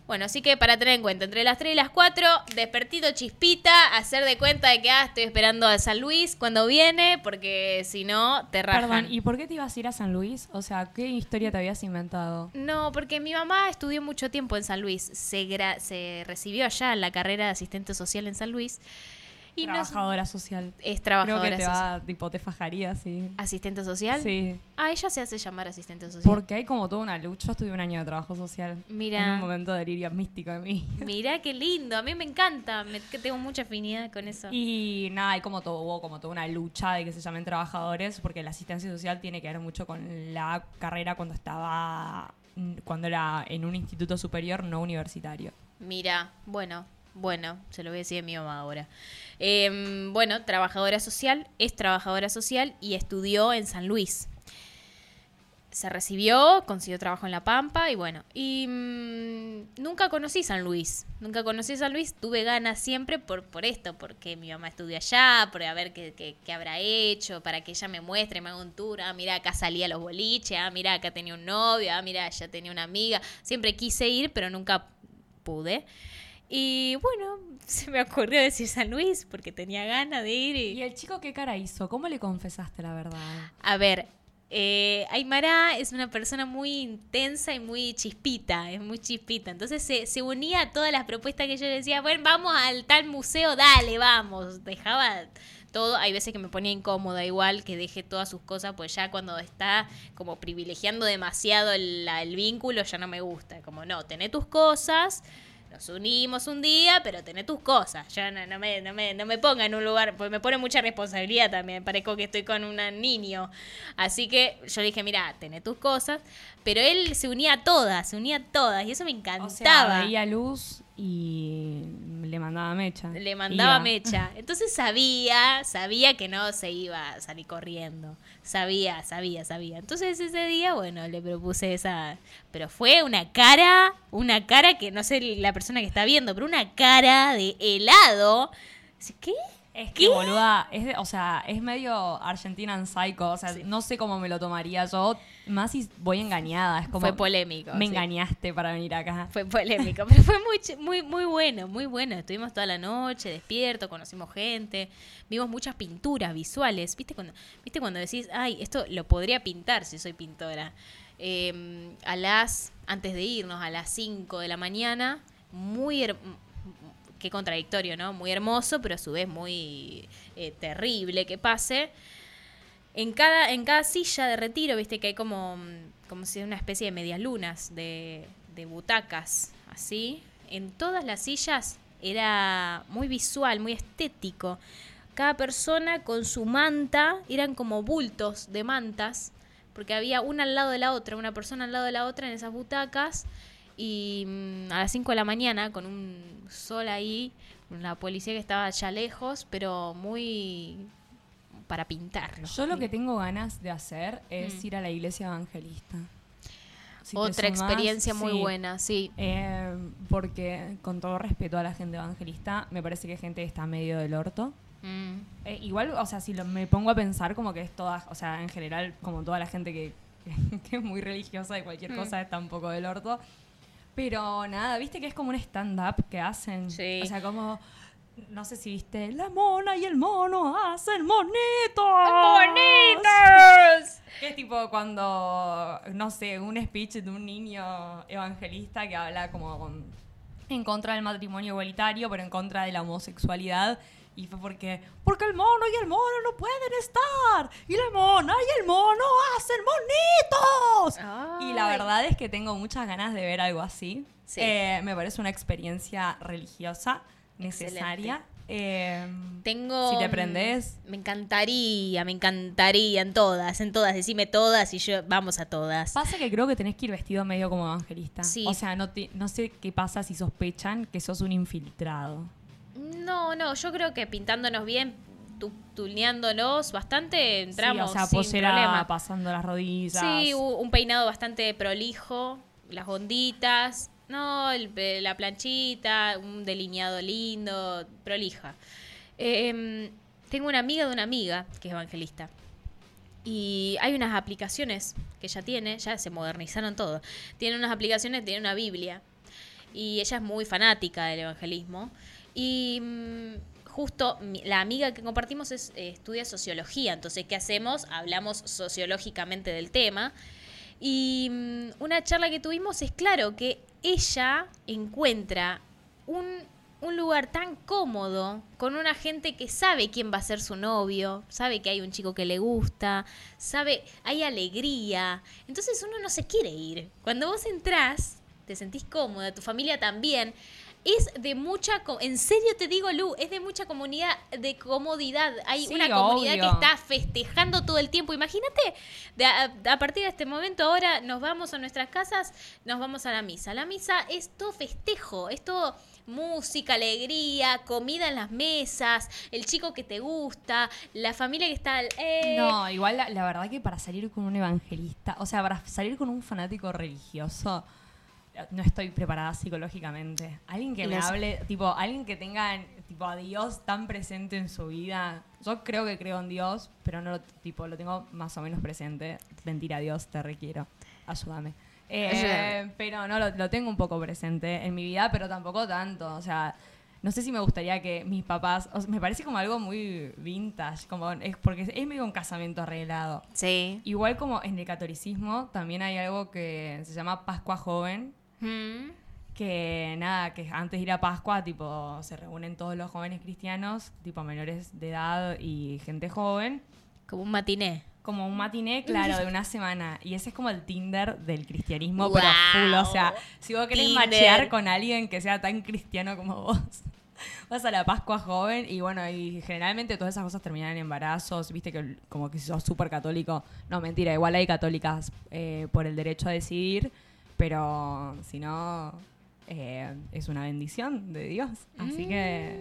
Bueno, así que para tener en cuenta, entre las 3 y las 4, despertito chispita, hacer de cuenta de que ah, estoy esperando a San Luis cuando viene, porque si no, te rajan. Perdón, ¿y por qué te ibas a ir a San Luis? O sea, ¿qué historia te habías inventado? No, porque mi mamá estudió mucho tiempo en San Luis. Se, gra- se recibió allá en la carrera de asistente social en San Luis. Y Trabajadora social. es Creo trabajadora que te social. va, tipo, te fajaría, sí. ¿Asistente social? Sí. Ah, ella se hace llamar asistente social. Porque hay como toda una lucha. Yo estuve un año de trabajo social. Mira. En un momento de delirio místico de mí. Mirá qué lindo, a mí me encanta, me- que tengo mucha afinidad con eso. Y nada, hay como todo, hubo como toda una lucha de que se llamen trabajadores, porque la asistencia social tiene que ver mucho con la carrera cuando estaba, cuando era en un instituto superior no universitario. Mira, bueno, bueno, se lo voy a decir a mi mamá ahora. Em, bueno, trabajadora social, es trabajadora social y estudió en San Luis. Se recibió, consiguió trabajo en La Pampa y bueno, y mm, nunca conocí San Luis, nunca conocí San Luis, tuve ganas siempre por, por esto, porque mi mamá estudia allá, por a ver qué, qué- qué habrá hecho, para que ella me muestre, me haga un tour, ah, mira, acá salía los boliches, ah, mira, acá tenía un novio, ah, mira, allá tenía una amiga, siempre quise ir, pero nunca pude. Y bueno, se me ocurrió decir San Luis porque tenía ganas de ir. ¿Y Y... el chico qué cara hizo? ¿Cómo le confesaste la verdad? A ver, eh, Aymara es una persona muy intensa y muy chispita, es muy chispita. Entonces se, se unía a todas las propuestas que yo le decía, bueno, vamos al tal museo, dale, vamos. Dejaba todo, hay veces que me ponía incómoda igual, que deje todas sus cosas, pues ya cuando está como privilegiando demasiado el, el vínculo ya no me gusta. Como no, tené tus cosas. Nos unimos un día, pero tené tus cosas. Yo no, no me, no, me, no me ponga en un lugar, porque me pone mucha responsabilidad también. Parezco que estoy con un niño. Así que yo le dije, mira, tené tus cosas. Pero él se unía a todas, se unía a todas. Y eso me encantaba. O sea, veía luz y le mandaba mecha. Le mandaba Iba. mecha. Entonces sabía, sabía que no se iba a salir corriendo. Sabía, sabía, sabía. Entonces ese día, bueno, le propuse esa. Pero fue una cara, una cara que no sé la persona que está viendo, pero una cara de helado. ¿Qué? Es que, boluda, es de- o sea, es medio Argentinian Psycho. O sea, no sé cómo me lo tomaría yo. Más si voy engañada. Es como. Fue polémico. Me sí. engañaste para venir acá. Fue polémico, pero fue muy, ch- muy, muy bueno, muy bueno. Estuvimos toda la noche despiertos, conocimos gente, vimos muchas pinturas visuales. ¿Viste cuando, ¿viste cuando decís, ay, esto lo podría pintar si soy pintora? Eh, a las, antes de irnos, a las 5 de la mañana, muy her- qué contradictorio, ¿no? Muy hermoso, pero a su vez muy eh, terrible que pase. En cada, en cada silla de retiro, viste que hay como, mm, como si una especie de medias lunas de, de butacas, así. En todas las sillas era muy visual, muy estético. Cada persona con su manta, eran como bultos de mantas, porque había una al lado de la otra, una persona al lado de la otra en esas butacas. Y mm, a las 5 de la mañana, con un sol ahí, la policía que estaba ya lejos, pero muy para pintarlo. Yo lo que tengo ganas de hacer es Mm. ir a la iglesia evangelista. Si Otra sumás, experiencia muy sí. buena, sí. Eh, porque, con todo respeto a la gente evangelista, me parece que gente está medio del orto. Mm. Eh, igual, o sea, si lo- me pongo a pensar como que es toda, o sea, en general, como toda la gente que, que es muy religiosa y cualquier Mm. cosa está un poco del orto. Pero nada, viste que es como un stand-up que hacen. Sí. O sea, como, no sé si viste, la mona y el mono hacen monitos. ¡Bonitos! Que es tipo cuando, no sé, un speech de un niño evangelista que habla como en contra del matrimonio igualitario, pero en contra de la homosexualidad. Y fue porque, porque el mono y el mono no pueden estar. Y la mona y el mono hacen monitos. Y la verdad es que tengo muchas ganas de ver algo así. Sí. Eh, me parece una experiencia religiosa necesaria. Eh, Tengo. Si te prendés. Me encantaría, me encantaría en todas, en todas. Decime todas y yo. Vamos a todas. Pasa que creo que tenés que ir vestido medio como evangelista. Sí. O sea, no, te- no sé qué pasa si sospechan que sos un infiltrado. No, no, yo creo que pintándonos bien, tu, tuneándonos bastante, entramos sí, o sea, sin posera problema. pasando las rodillas. Sí, un peinado bastante prolijo, las onditas, no, el la planchita, un delineado lindo, prolija. Eh, tengo una amiga de una amiga que es evangelista. Y hay unas aplicaciones que ella tiene, ya se modernizaron todo. Tiene unas aplicaciones, tiene una Biblia. Y ella es muy fanática del evangelismo. Y mm, justo la amiga que compartimos es, eh, estudia sociología. Entonces, ¿qué hacemos? Hablamos sociológicamente del tema. Y mm, una charla que tuvimos es claro que ella encuentra un, un lugar tan cómodo con una gente que sabe quién va a ser su novio, sabe que hay un chico que le gusta, sabe, hay alegría. Entonces uno no se quiere ir. Cuando vos entrás, te sentís cómoda, tu familia también. Es de mucha, en serio te digo, Lu, es de mucha comunidad, de comodidad. Hay Sí, una comunidad obvio. que está festejando todo el tiempo. Imagínate, de a, a partir de este momento ahora nos vamos a nuestras casas, nos vamos a la misa. La misa es todo festejo, es todo música, alegría, comida en las mesas, el chico que te gusta, la familia que está... eh, No, igual la, la verdad que para salir con un evangelista, o sea, para salir con un fanático religioso, no estoy preparada psicológicamente. Alguien que me hable, tipo, alguien que tenga tipo a Dios tan presente en su vida. Yo creo que creo en Dios, pero no lo, tipo, lo tengo más o menos presente. Mentira, Dios, te requiero. Ayúdame. Eh, Ayúdame. pero no, lo, lo tengo un poco presente en mi vida, pero tampoco tanto. O sea, no sé si me gustaría que mis papás. o sea, me parece como algo muy vintage, como es porque es medio un casamiento arreglado. Sí. Igual como en el catolicismo también hay algo que se llama Pascua Joven, Mm. que nada, que antes de ir a Pascua, tipo, se reúnen todos los jóvenes cristianos, tipo menores de edad y gente joven, Como un matiné. como un matiné, claro, de una semana. Y ese es como el Tinder del cristianismo, pero full. O sea, si vos querés Tinder. machear con alguien que sea tan cristiano como vos, vas a la Pascua joven y bueno, y generalmente todas esas cosas terminan en embarazos, viste que como que si sos súper católico, no, mentira, igual hay católicas eh, por el derecho a decidir, pero si no, eh, es una bendición de Dios. Así que.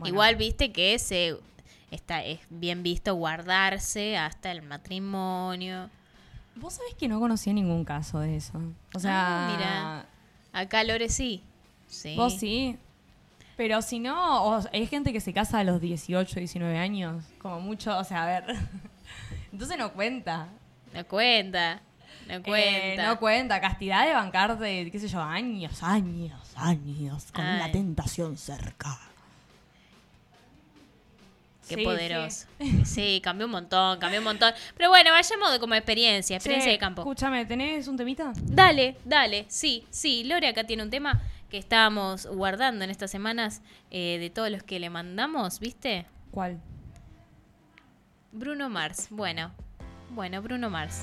Mm. Igual viste que se está, es bien visto guardarse hasta el matrimonio. Vos sabés que no conocí ningún caso de eso. O sea. Ah, Mira. Acá Lore sí. sí. Vos sí. Pero si no, o, hay gente que se casa a los 18, 19 años, como mucho, o sea, a ver. Entonces no cuenta. No cuenta. No eh, cuenta. Eh, no cuenta. Castidad de bancarte, qué sé yo, años, años, años, con Ay. la ah. tentación cerca. Qué poderoso. Sí. cambió un montón, cambió un montón. Pero bueno, vayamos como experiencia, experiencia de campo. Escúchame, ¿tenés un temita? Dale, dale, sí, sí. Lore acá tiene un tema que estábamos guardando en estas semanas eh, de todos los que le mandamos, ¿viste? ¿Cuál? Bruno Mars. Bueno, bueno, Bruno Mars.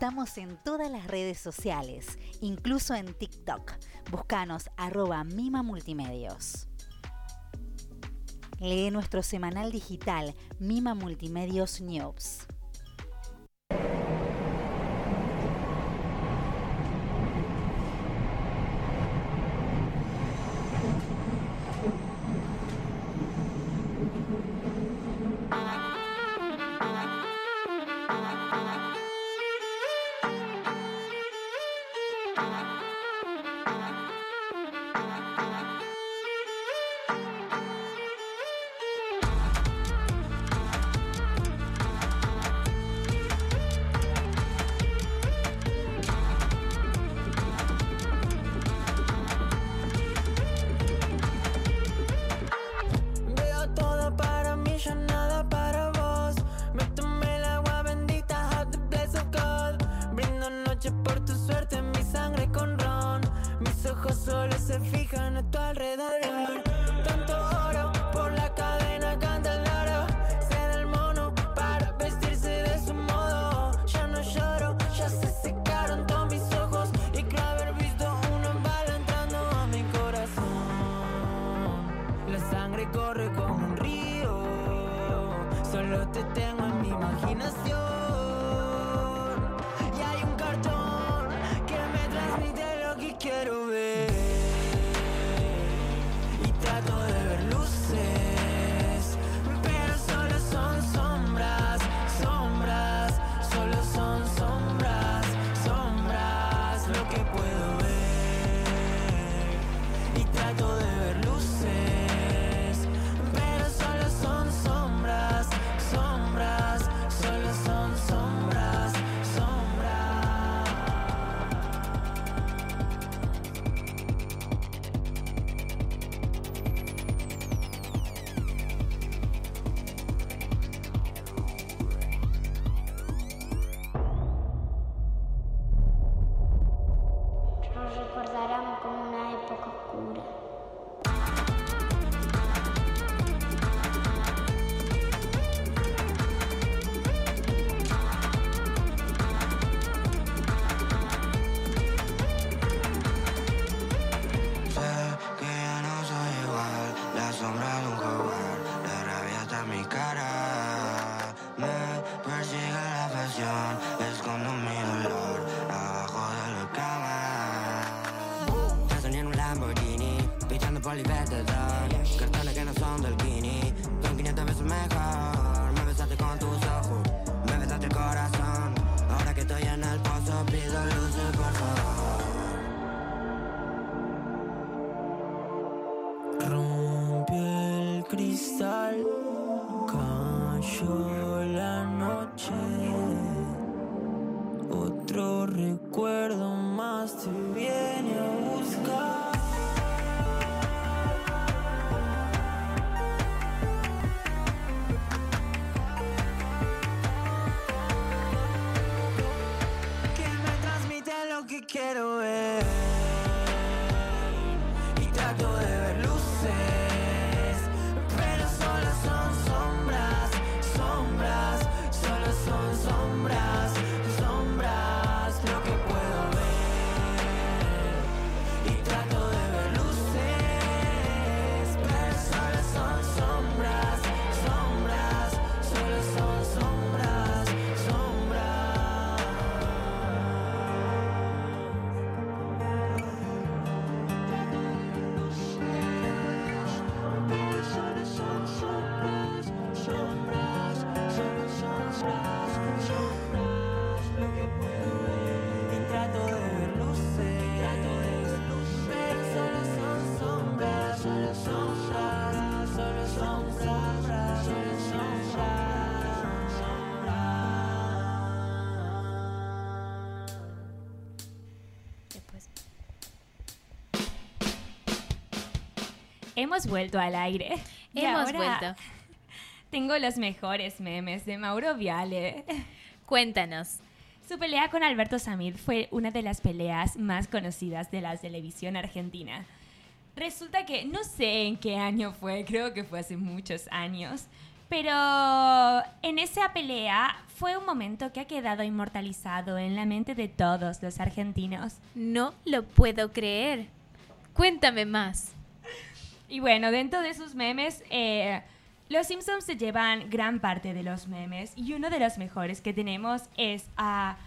Estamos en todas las redes sociales, incluso en TikTok. Búscanos arroba Mima Multimedios. Lee nuestro semanal digital Mima Multimedios News. Como una Hemos vuelto al aire. Y Hemos vuelto. Tengo los mejores memes de Mauro Viale. Cuéntanos. Su pelea con Alberto Samid fue una de las peleas más conocidas de la televisión argentina. Resulta que no sé en qué año fue, creo que fue hace muchos años, pero en esa pelea fue un momento que ha quedado inmortalizado en la mente de todos los argentinos. No lo puedo creer. Cuéntame más. Y bueno, dentro de esos memes, eh, los Simpsons se llevan gran parte de los memes y uno de los mejores que tenemos es a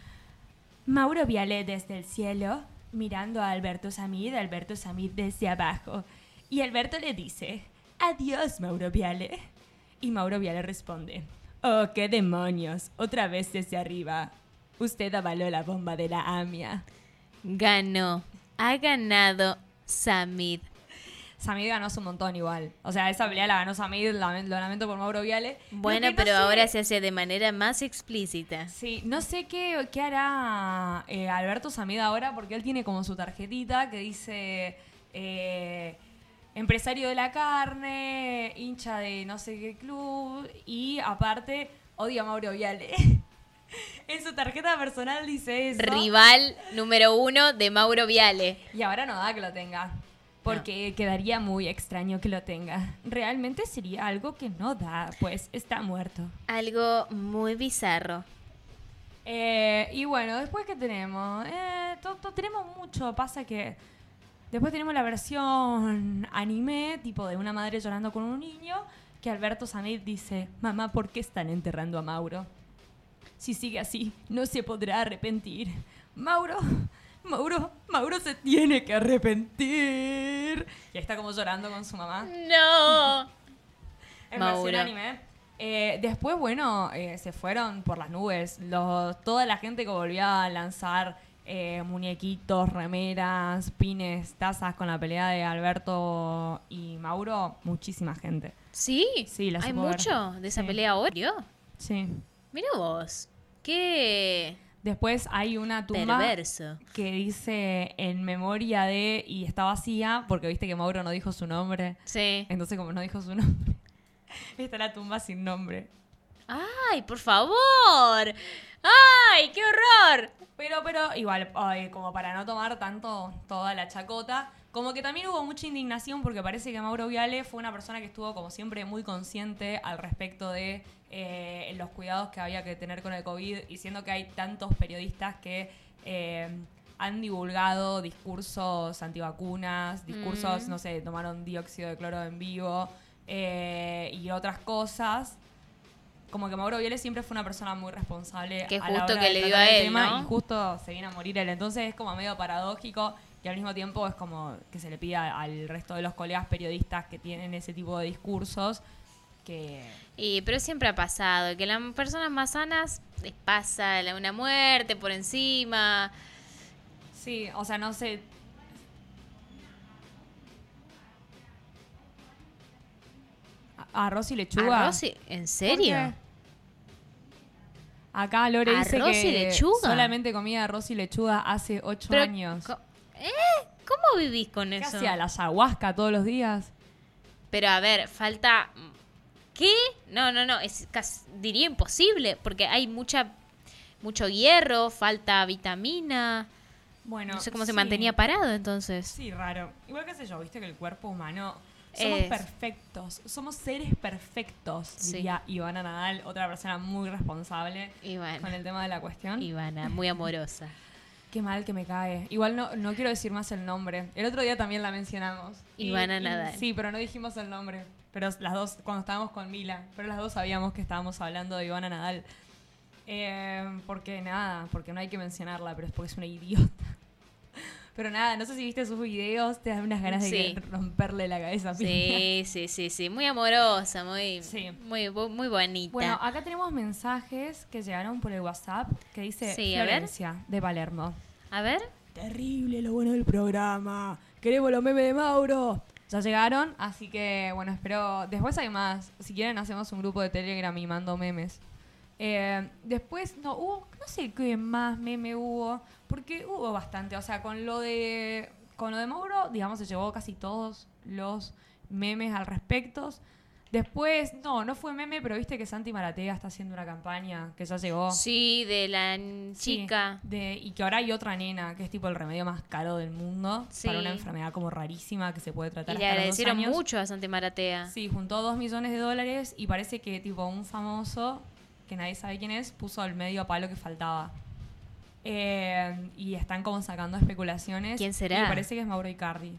Mauro Viale desde el cielo mirando a Alberto Samid, Alberto Samid desde abajo. Y Alberto le dice, adiós Mauro Viale. Y Mauro Viale responde, oh, qué demonios, otra vez desde arriba. Usted avaló la bomba de la AMIA. Ganó. Ha ganado Samid. Samid ganó su montón igual. O sea, esa pelea la ganó Samid, lo lamento por Mauro Viale. Bueno, no pero sé- ahora se hace de manera más explícita. Sí, no sé qué, qué hará eh, Alberto Samid ahora, porque él tiene como su tarjetita que dice eh, empresario de la carne, hincha de no sé qué club, y aparte odia a Mauro Viale. en su tarjeta personal dice eso. Rival número uno de Mauro Viale. Y ahora no da que lo tenga. Porque quedaría muy extraño que lo tenga. Realmente sería algo que no da, pues está muerto. Algo muy bizarro. Eh, y bueno, después que tenemos, Eh, to- to- tenemos mucho, pasa que Después tenemos la versión anime, tipo de una madre llorando con un niño, que Alberto Samit dice, mamá, ¿por qué están enterrando a Mauro? Si sigue así, no se podrá arrepentir. Mauro, Mauro, Mauro se tiene que arrepentir. Y ahí está como llorando con su mamá. No. En Mauro. versión anime. Eh, después, bueno, eh, se fueron por las nubes. Los, toda la gente que volvió a lanzar eh, muñequitos, remeras, pines, tazas con la pelea de Alberto y Mauro, muchísima gente. ¿Sí? Sí, la ¿Hay ver. mucho de esa Sí. pelea ahora? Sí. Mira vos. Qué Después hay una tumba perverso. que dice en memoria de y está vacía porque viste que Mauro no dijo su nombre. Sí. Entonces como no dijo su nombre, está la tumba sin nombre. ¡Ay, por favor! ¡Ay, qué horror! Pero, pero, igual, ay, como para no tomar tanto toda la chacota, como que también hubo mucha indignación porque parece que Mauro Viale fue una persona que estuvo, como siempre, muy consciente al respecto de eh, los cuidados que había que tener con el COVID, y siendo que hay tantos periodistas que eh, han divulgado discursos antivacunas, discursos, Mm. no sé, tomaron dióxido de cloro en vivo eh, y otras cosas. Como que Mauro Viale siempre fue una persona muy responsable. Que a la justo hora que de le dio a él, tema ¿no? Y justo se viene a morir él. Entonces es como medio paradójico y al mismo tiempo es como que se le pide a- al resto de los colegas periodistas que tienen ese tipo de discursos que... Y, pero siempre ha pasado que las personas más sanas les pasa una muerte por encima. Sí, o sea, no sé... Arroz y lechuga. ¿Arroz y- ¿En ¿Por serio? Acá Lore dice ¿Arroz y que lechuga? solamente comía arroz y lechuga hace ocho Pero, años. ¿Eh? ¿Cómo vivís con ¿Qué eso? hacía? ¿La ayahuasca todos los días? Pero a ver, falta... ¿Qué? No, no, no, es casi, diría imposible, porque hay mucha mucho hierro, falta vitamina. Bueno, No sé cómo se sí. mantenía parado entonces. Sí, raro. Igual que sé yo, viste que el cuerpo humano somos Es- perfectos, somos seres perfectos, Sí. diría Ivana Nadal, otra persona muy responsable con el tema de la cuestión. Ivana, muy amorosa. Qué mal que me cae. Igual no, no quiero decir más el nombre. El otro día también la mencionamos. Ivana y- Nadal. Sí, pero no dijimos el nombre. Pero las dos, cuando estábamos con Mila, pero las dos sabíamos que estábamos hablando de Ivana Nadal. Eh, porque nada, porque no hay que mencionarla, pero es porque es una idiota. Pero nada, no sé si viste sus videos, te dan unas ganas Sí. de romperle la cabeza. Sí, sí, sí, sí, muy amorosa, muy, Sí. muy, muy bonita. Bueno, acá tenemos mensajes que llegaron por el WhatsApp que dice Sí, a ver. Florencia, de Palermo. a ver, Terrible lo bueno del programa. Queremos los memes de Mauro. Ya llegaron, así que bueno, espero. Después hay más. Si quieren, hacemos un grupo de Telegram y mando memes. Eh, después, no, hubo. No sé qué más meme hubo. Porque hubo bastante. O sea, con lo de. Con lo de Mauro, digamos, se llevó casi todos los memes al respecto. Después, no, no fue meme, pero viste que Santi Maratea está haciendo una campaña que ya llegó. sí, de la Sí, chica. de, y que ahora hay otra nena, que es tipo el remedio más caro del mundo, Sí. para una enfermedad como rarísima que se puede Y tratar le hasta los dos agradecieron años. mucho a Santi Maratea. Sí, juntó dos millones de dólares y parece que tipo un famoso, que nadie sabe quién es, puso el medio palo que faltaba. Eh, y están como sacando especulaciones. ¿Quién será? Y parece que es Mauro Icardi.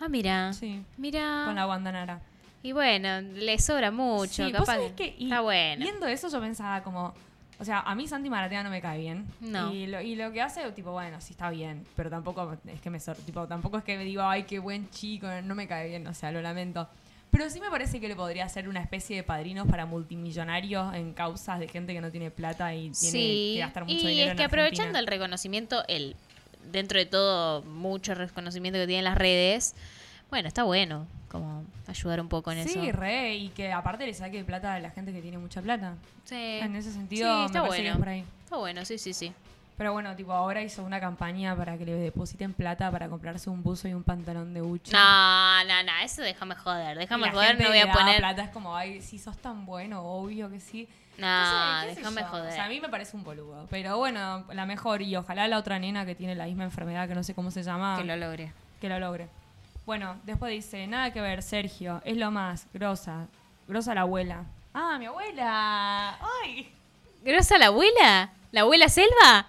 Ah, mira. Sí, Mira. con la Guandanara. Y bueno, le sobra mucho. Sí, capaz que y está bueno. Viendo eso yo pensaba como, o sea, a mí Santi Maratea no me cae bien. No. Y lo, y lo que hace, tipo, bueno, sí está bien, pero tampoco es que me tipo, tampoco es que me digo, ay, qué buen chico, no me cae bien, o sea, lo lamento. Pero sí me parece que le podría ser una especie de padrinos para multimillonarios en causas de gente que no tiene plata y tiene sí, que gastar mucho y dinero es en que aprovechando Argentina. el reconocimiento, el dentro de todo mucho reconocimiento que tienen las redes, bueno, está bueno como ayudar un poco en Sí, eso. re, y que aparte le saque plata a la gente que tiene mucha plata. Sí. En ese sentido, Sí, está bueno. es por ahí. Está bueno, sí, sí, sí. Pero bueno, tipo, ahora hizo una campaña para que le depositen plata para comprarse un buzo y un pantalón de Gucci. No, no, no, eso déjame joder, déjame la joder, gente no voy a poner... plata es como, ay, si sos tan bueno, obvio que sí. No, déjame joder. O sea, a mí me parece un boludo. Pero bueno, la mejor. Y ojalá la otra nena que tiene la misma enfermedad, que no sé cómo se llama, Que lo logre. que lo logre. Bueno, después dice, nada que ver, Sergio, es lo más, grosa. Grosa la abuela. Ah, mi abuela. Ay. ¿Grosa la abuela? ¿La abuela Selva?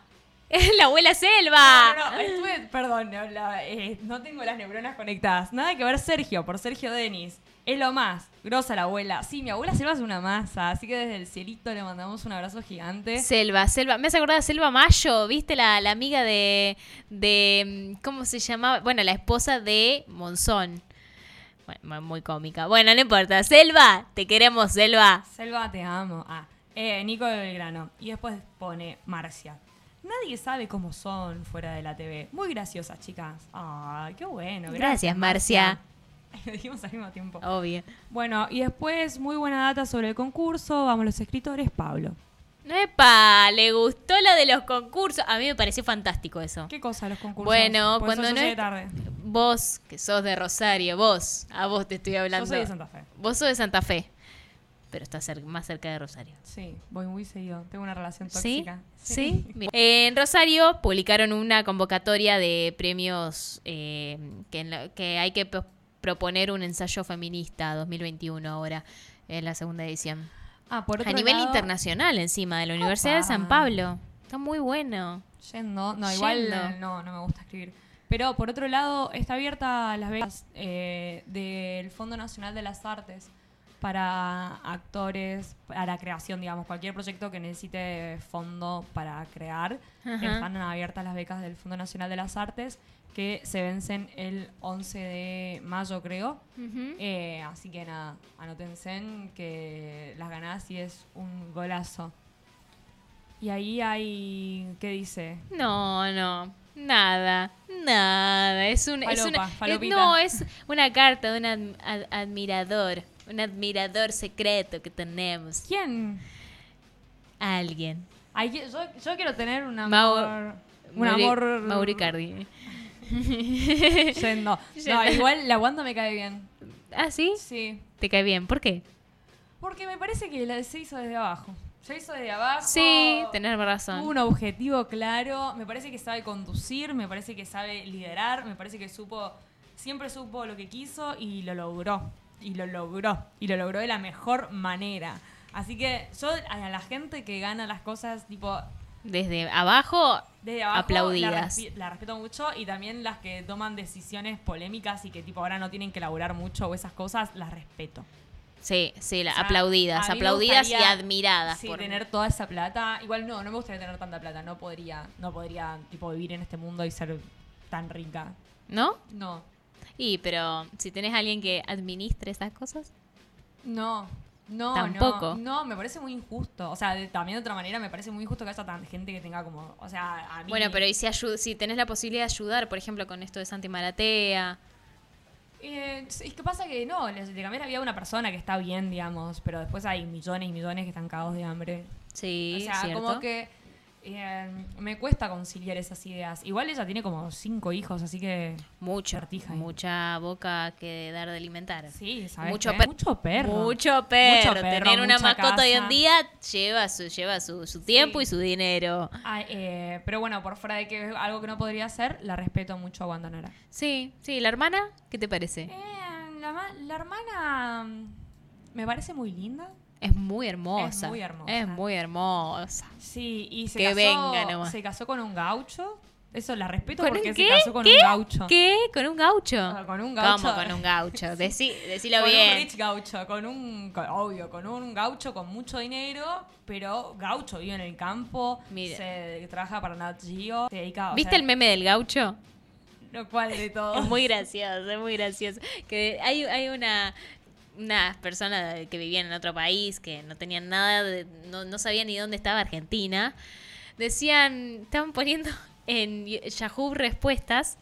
la abuela Selva. No, no, no, estuve, perdón, no, la- eh, no tengo las neuronas conectadas. Nada que ver Sergio, por Sergio Denis. Es lo más. Grosa la abuela. Sí, mi abuela Selva es una masa, así que desde el cielito le mandamos un abrazo gigante. Selva, Selva. Me has acordado de Selva Mayo, ¿viste? La, la amiga de, de. ¿Cómo se llamaba? Bueno, la esposa de Monzón. Bueno, muy cómica. Bueno, no importa. Selva, te queremos, Selva. Selva, te amo. Ah, eh, Nico de Belgrano. Y después pone Marcia. Nadie sabe cómo son fuera de la TV. Muy graciosas, chicas. Ay, qué bueno. Gracias, Marcia. Lo dijimos al mismo tiempo. Obvio. Bueno, y después, muy buena data sobre el concurso. Vamos, los escritores, Pablo. ¡Epa! Le gustó lo de los concursos. A mí me pareció fantástico eso. ¿Qué cosa los concursos? Bueno, Por cuando no es- tarde. Vos, que sos de Rosario, vos, a vos te estoy hablando. Yo soy de Santa Fe. Vos sos de Santa Fe, pero estás cer- más cerca de Rosario. Sí, voy muy seguido. Tengo una relación ¿Sí? tóxica. ¿Sí? Bien. En Rosario publicaron una convocatoria de premios eh, que, en la- que hay que proponer un ensayo feminista 2021 ahora, en la segunda edición. Ah, por otro A nivel lado, internacional encima, de la Universidad de San. Pablo. Está muy bueno. Yendo. No, igual Yendo. eh, no, no me gusta escribir. Pero por otro lado, está abierta las becas eh, del Fondo Nacional de las Artes para actores, para creación, digamos, cualquier proyecto que necesite fondo para crear. Ajá. Están abiertas las becas del Fondo Nacional de las Artes que se vencen el 11 de mayo, creo. Eh, así que nada, anótense que las ganás y es un golazo. Y ahí hay, ¿qué dice? No, no, nada, nada. Es un, es una, no, es una carta de un ad- ad- admirador, un admirador secreto que tenemos. ¿Quién? Alguien. Ay, yo, yo quiero tener un Mau- amor... un Mauri- amor... Mauricardi. Yendo. No, igual la Wanda me cae bien. ¿Ah, sí? Sí. ¿Te cae bien? ¿Por qué? Porque me parece que la se hizo desde abajo. Se hizo desde abajo. Sí, tenés razón. Tuvo un objetivo claro. Me parece que sabe conducir, me parece que sabe liderar, me parece que supo, siempre supo lo que quiso y lo logró. Y lo logró. Y lo logró de la mejor manera. Así que yo a la gente que gana las cosas tipo Desde abajo, desde abajo aplaudidas. La, respeto mucho y también las que toman decisiones polémicas y que tipo ahora no tienen que laburar mucho o esas cosas, las respeto. Sí, sí, la- O sea, aplaudidas, aplaudidas y admiradas. Sí, por- tener toda esa plata. Igual no, no me gustaría tener tanta plata. No podría, no podría tipo vivir en este mundo y ser tan rica. ¿No? No, Y, pero si tenés a alguien que administre esas cosas. no, no, Tampoco. No, no, me parece muy injusto. O sea, de- también de otra manera me parece muy injusto que haya tanta gente que tenga como, o sea, a mí. Bueno, pero ¿y si, si tenés la posibilidad de ayudar, por ejemplo, con esto de Santi Maratea? Eh, es que pasa que no, le, le cambié la vida a una persona que está bien, digamos, pero después hay millones y millones que están cagados de hambre. Sí, o sea, cierto. como que eh, me cuesta conciliar esas ideas. Igual ella tiene como cinco hijos, así que Mucho, Sortija ahí. mucha boca que dar de alimentar. sí, ¿sabes Mucho, per- mucho perro. Mucho perro. Mucho perro, Tener una mascota hoy en día lleva su, lleva su, su tiempo Sí. y su dinero. Ay, eh, pero bueno, por fuera de que es algo que no podría hacer, la respeto mucho a. Sí, sí. ¿La hermana? ¿Qué te parece? Eh, la hermana mm, me parece muy linda. Es muy hermosa. Es muy hermosa. Es muy hermosa. Sí, y se Que casó, venga nomás. se casó con un gaucho. Eso la respeto ¿Con porque se casó con ¿Qué? un gaucho. ¿Qué? ¿Con un gaucho? Ah, con un gaucho. ¿Cómo con un gaucho? Decí, decilo con bien. un rich gaucho, con un, con- obvio, con un gaucho con mucho dinero, pero gaucho vive en el campo, Mira. se trabaja para Nat Geo, se dedica, ¿Viste sea, el meme del gaucho? Lo cual de todo. Es muy gracioso, es muy gracioso. Que hay, hay una unas personas que vivían en otro país que no tenían nada, de- no, no sabían ni dónde estaba Argentina. Decían, estaban poniendo en Yahoo respuestas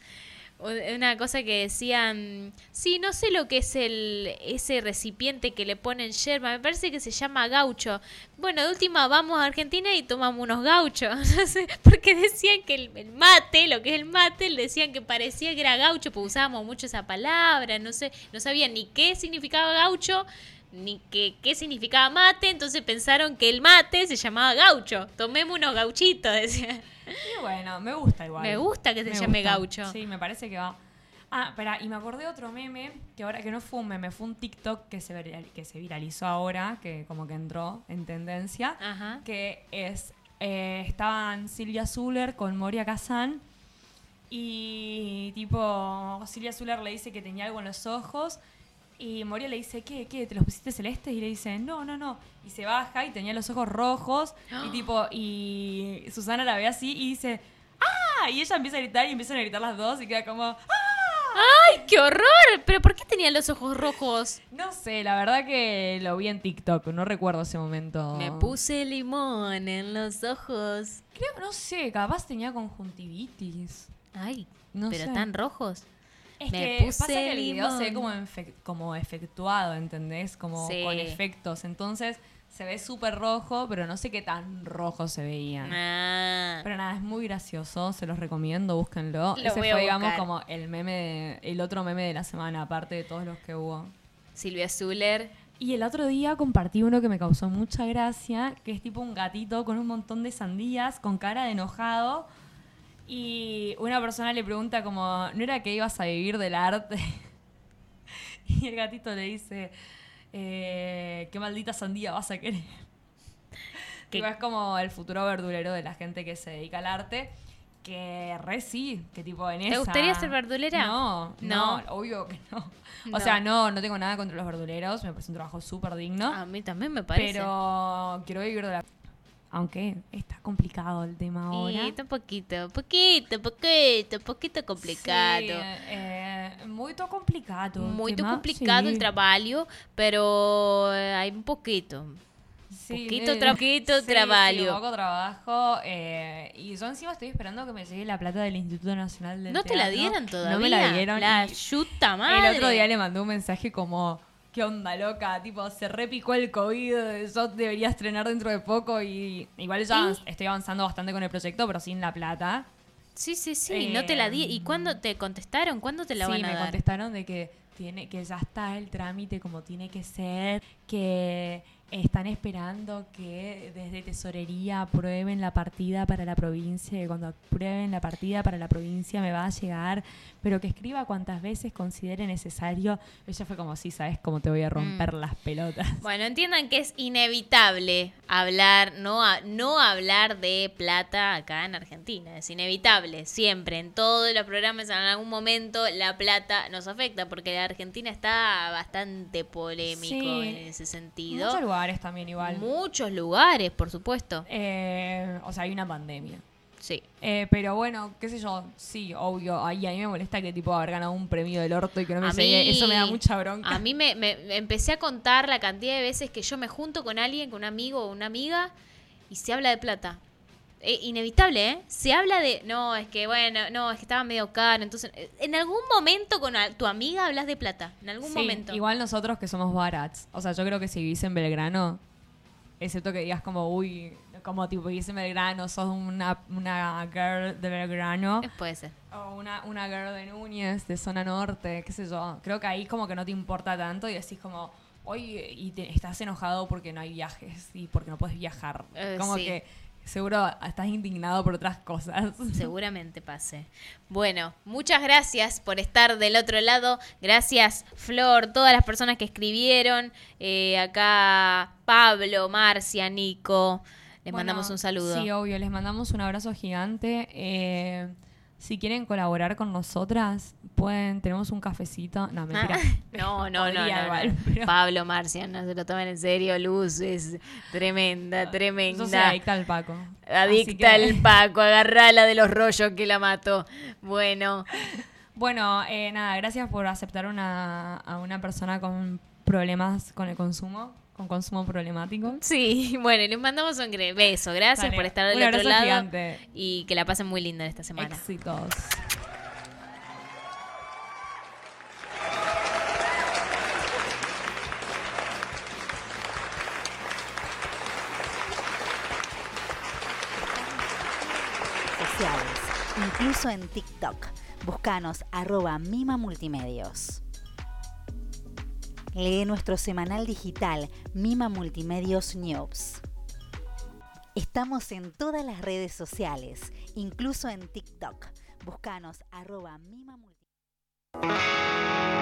una cosa que decían, sí, no sé lo que es el ese recipiente que le ponen yerba, me parece que se llama gaucho. Bueno, de última vamos a Argentina y tomamos unos gauchos, porque decían que el, el mate, lo que es el mate, decían que parecía que era gaucho, porque usábamos mucho esa palabra, no sé, no sabían ni qué significaba gaucho, ni qué, qué significaba mate, entonces pensaron que el mate se llamaba gaucho. Tomemos unos gauchitos, decían. Y bueno, me gusta igual. Me gusta que se Me llame gusta. gaucho. Sí, me parece que va. Ah, espera, y me acordé otro meme, que ahora que no fue un meme, fue un TikTok que se, viral- que se viralizó ahora, que como que entró en tendencia, Ajá. que es eh, estaban Silvia Zuller con Moria Kazan y tipo Silvia Zuller le dice que tenía algo en los ojos y Moria le dice, ¿qué? ¿Qué? ¿Te los pusiste celestes? Y le dice, no, no, no. Y se baja y tenía los ojos rojos y tipo, y Susana la ve así y dice, ¡ah! Y ella empieza a gritar y empiezan a gritar las dos y queda como, ¡ah! ¡Ay, qué horror! ¿Pero por qué tenía los ojos rojos? No sé, la verdad que lo vi en TikTok, no recuerdo ese momento. Me puse limón en los ojos. Creo, no sé, capaz tenía conjuntivitis. Ay, No pero sé. tan rojos. Es Me que puse pasa que el video se ve como, como efectuado, ¿entendés? Como Sí. con efectos. Entonces se ve súper rojo, pero no sé qué tan rojo se veían. Ah. Pero nada, es muy gracioso, se los recomiendo, búsquenlo. Lo Ese fue, digamos, como el meme, de- el otro meme de la semana, aparte de todos los que hubo. Silvia Zuller. Y el otro día compartí uno que me causó mucha gracia, que es tipo un gatito con un montón de sandías, con cara de enojado. Y una persona le pregunta como, ¿no era que ibas a vivir del arte? Y el gatito le dice, eh, ¿qué maldita sandía vas a querer? Que- es como el futuro verdulero de la gente que se dedica al arte. Que re sí, que tipo en ¿Te esa... gustaría ser verdulera? No, no, No. obvio que no. No. O sea, no, no tengo nada contra los verduleros, me parece un trabajo súper digno. A mí también me parece. Pero quiero vivir de la... Aunque está complicado el tema ahora. Y está un poquito, poquito, poquito, poquito complicado. Sí, eh, muy complicado. Muy complicado el sí. trabajo, pero eh, hay un poquito. Sí, Poquito eh, tra- poquito sí, trabajo. sí, poco trabajo. eh, y yo encima estoy esperando que me llegue la plata del Instituto Nacional del ¿No te la dieron todavía? No me la dieron. La y yuta madre. El otro día le mandé un mensaje como, ¿qué onda loca? Tipo, se repicó el COVID, yo debería estrenar dentro de poco y igual ya ¿Y? estoy avanzando bastante con el proyecto, pero sin la plata. Sí, sí, sí, no te la di. ¿Y cuándo te contestaron? ¿Cuándo te la sí, van a me dar? contestaron de que tiene que ya está el trámite como tiene que ser, que están esperando que desde tesorería aprueben la partida para la provincia, y cuando aprueben la partida para la provincia me va a llegar, pero que escriba cuantas veces considere necesario. Ella fue como, sí, sabes cómo te voy a romper Mm. las pelotas. Bueno, entiendan que es inevitable hablar, no, a- no hablar de plata acá en Argentina. Es inevitable, siempre. En todos los programas, en algún momento, la plata nos afecta, porque la Argentina está bastante polémico Sí. en ese sentido. Muchos lugares también igual. Muchos lugares, por supuesto. Eh, o sea, hay una pandemia. Sí. Eh, pero bueno, qué sé yo, sí, obvio. Ahí a mí me molesta que tipo haber ganado un premio del orto y que no me A llegue. mí- Eso me da mucha bronca. A mí me empecé a contar la cantidad de veces que yo me junto con alguien, con un amigo o una amiga, y se habla de plata. Eh, inevitable, ¿eh? Se habla de, no, es que bueno, no, es que estaba medio caro. Entonces, eh, en algún momento con tu amiga hablas de plata. En algún Sí, momento. Igual nosotros que somos barats. O sea, yo creo que si vivís en Belgrano, excepto que digas como, uy, como tipo vivís en Belgrano, sos una, una girl de Belgrano. Eh, Puede ser. O una, una girl de Núñez, de zona norte, qué sé yo. Creo que ahí como que no te importa tanto y decís como, oye, y te, estás enojado porque no hay viajes y porque no puedes viajar. Como sí. que seguro estás indignado por otras cosas. Seguramente pase. Bueno, muchas gracias por estar del otro lado. Gracias, Flor, todas las personas que escribieron. Eh, acá Pablo, Marcia, Nico. Les Bueno, mandamos un saludo. Sí, obvio, les mandamos un abrazo gigante. Eh, si quieren colaborar con nosotras, pueden, tenemos un cafecito. No, mentira. No, no, no, Podría no, igual, no. pero- Pablo Marcia, no se lo tomen en serio. Luz es tremenda, Yo soy tremenda. adicta al Paco. Adicta que- al Paco, agarrala de los rollos que la mató. Bueno, Bueno, eh, nada, gracias por aceptar una, a una persona con problemas con el consumo, con consumo problemático. sí, bueno, y les mandamos un beso. Gracias Dale, por estar del otro lado. gigante. Y que la pasen muy linda esta semana. Éxitos. sociales, incluso en TikTok. Búscanos arroba Mima Multimedios. Lee nuestro semanal digital Mima Multimedios News. Estamos en todas las redes sociales, incluso en TikTok. Búscanos arroba Mima Multimedios.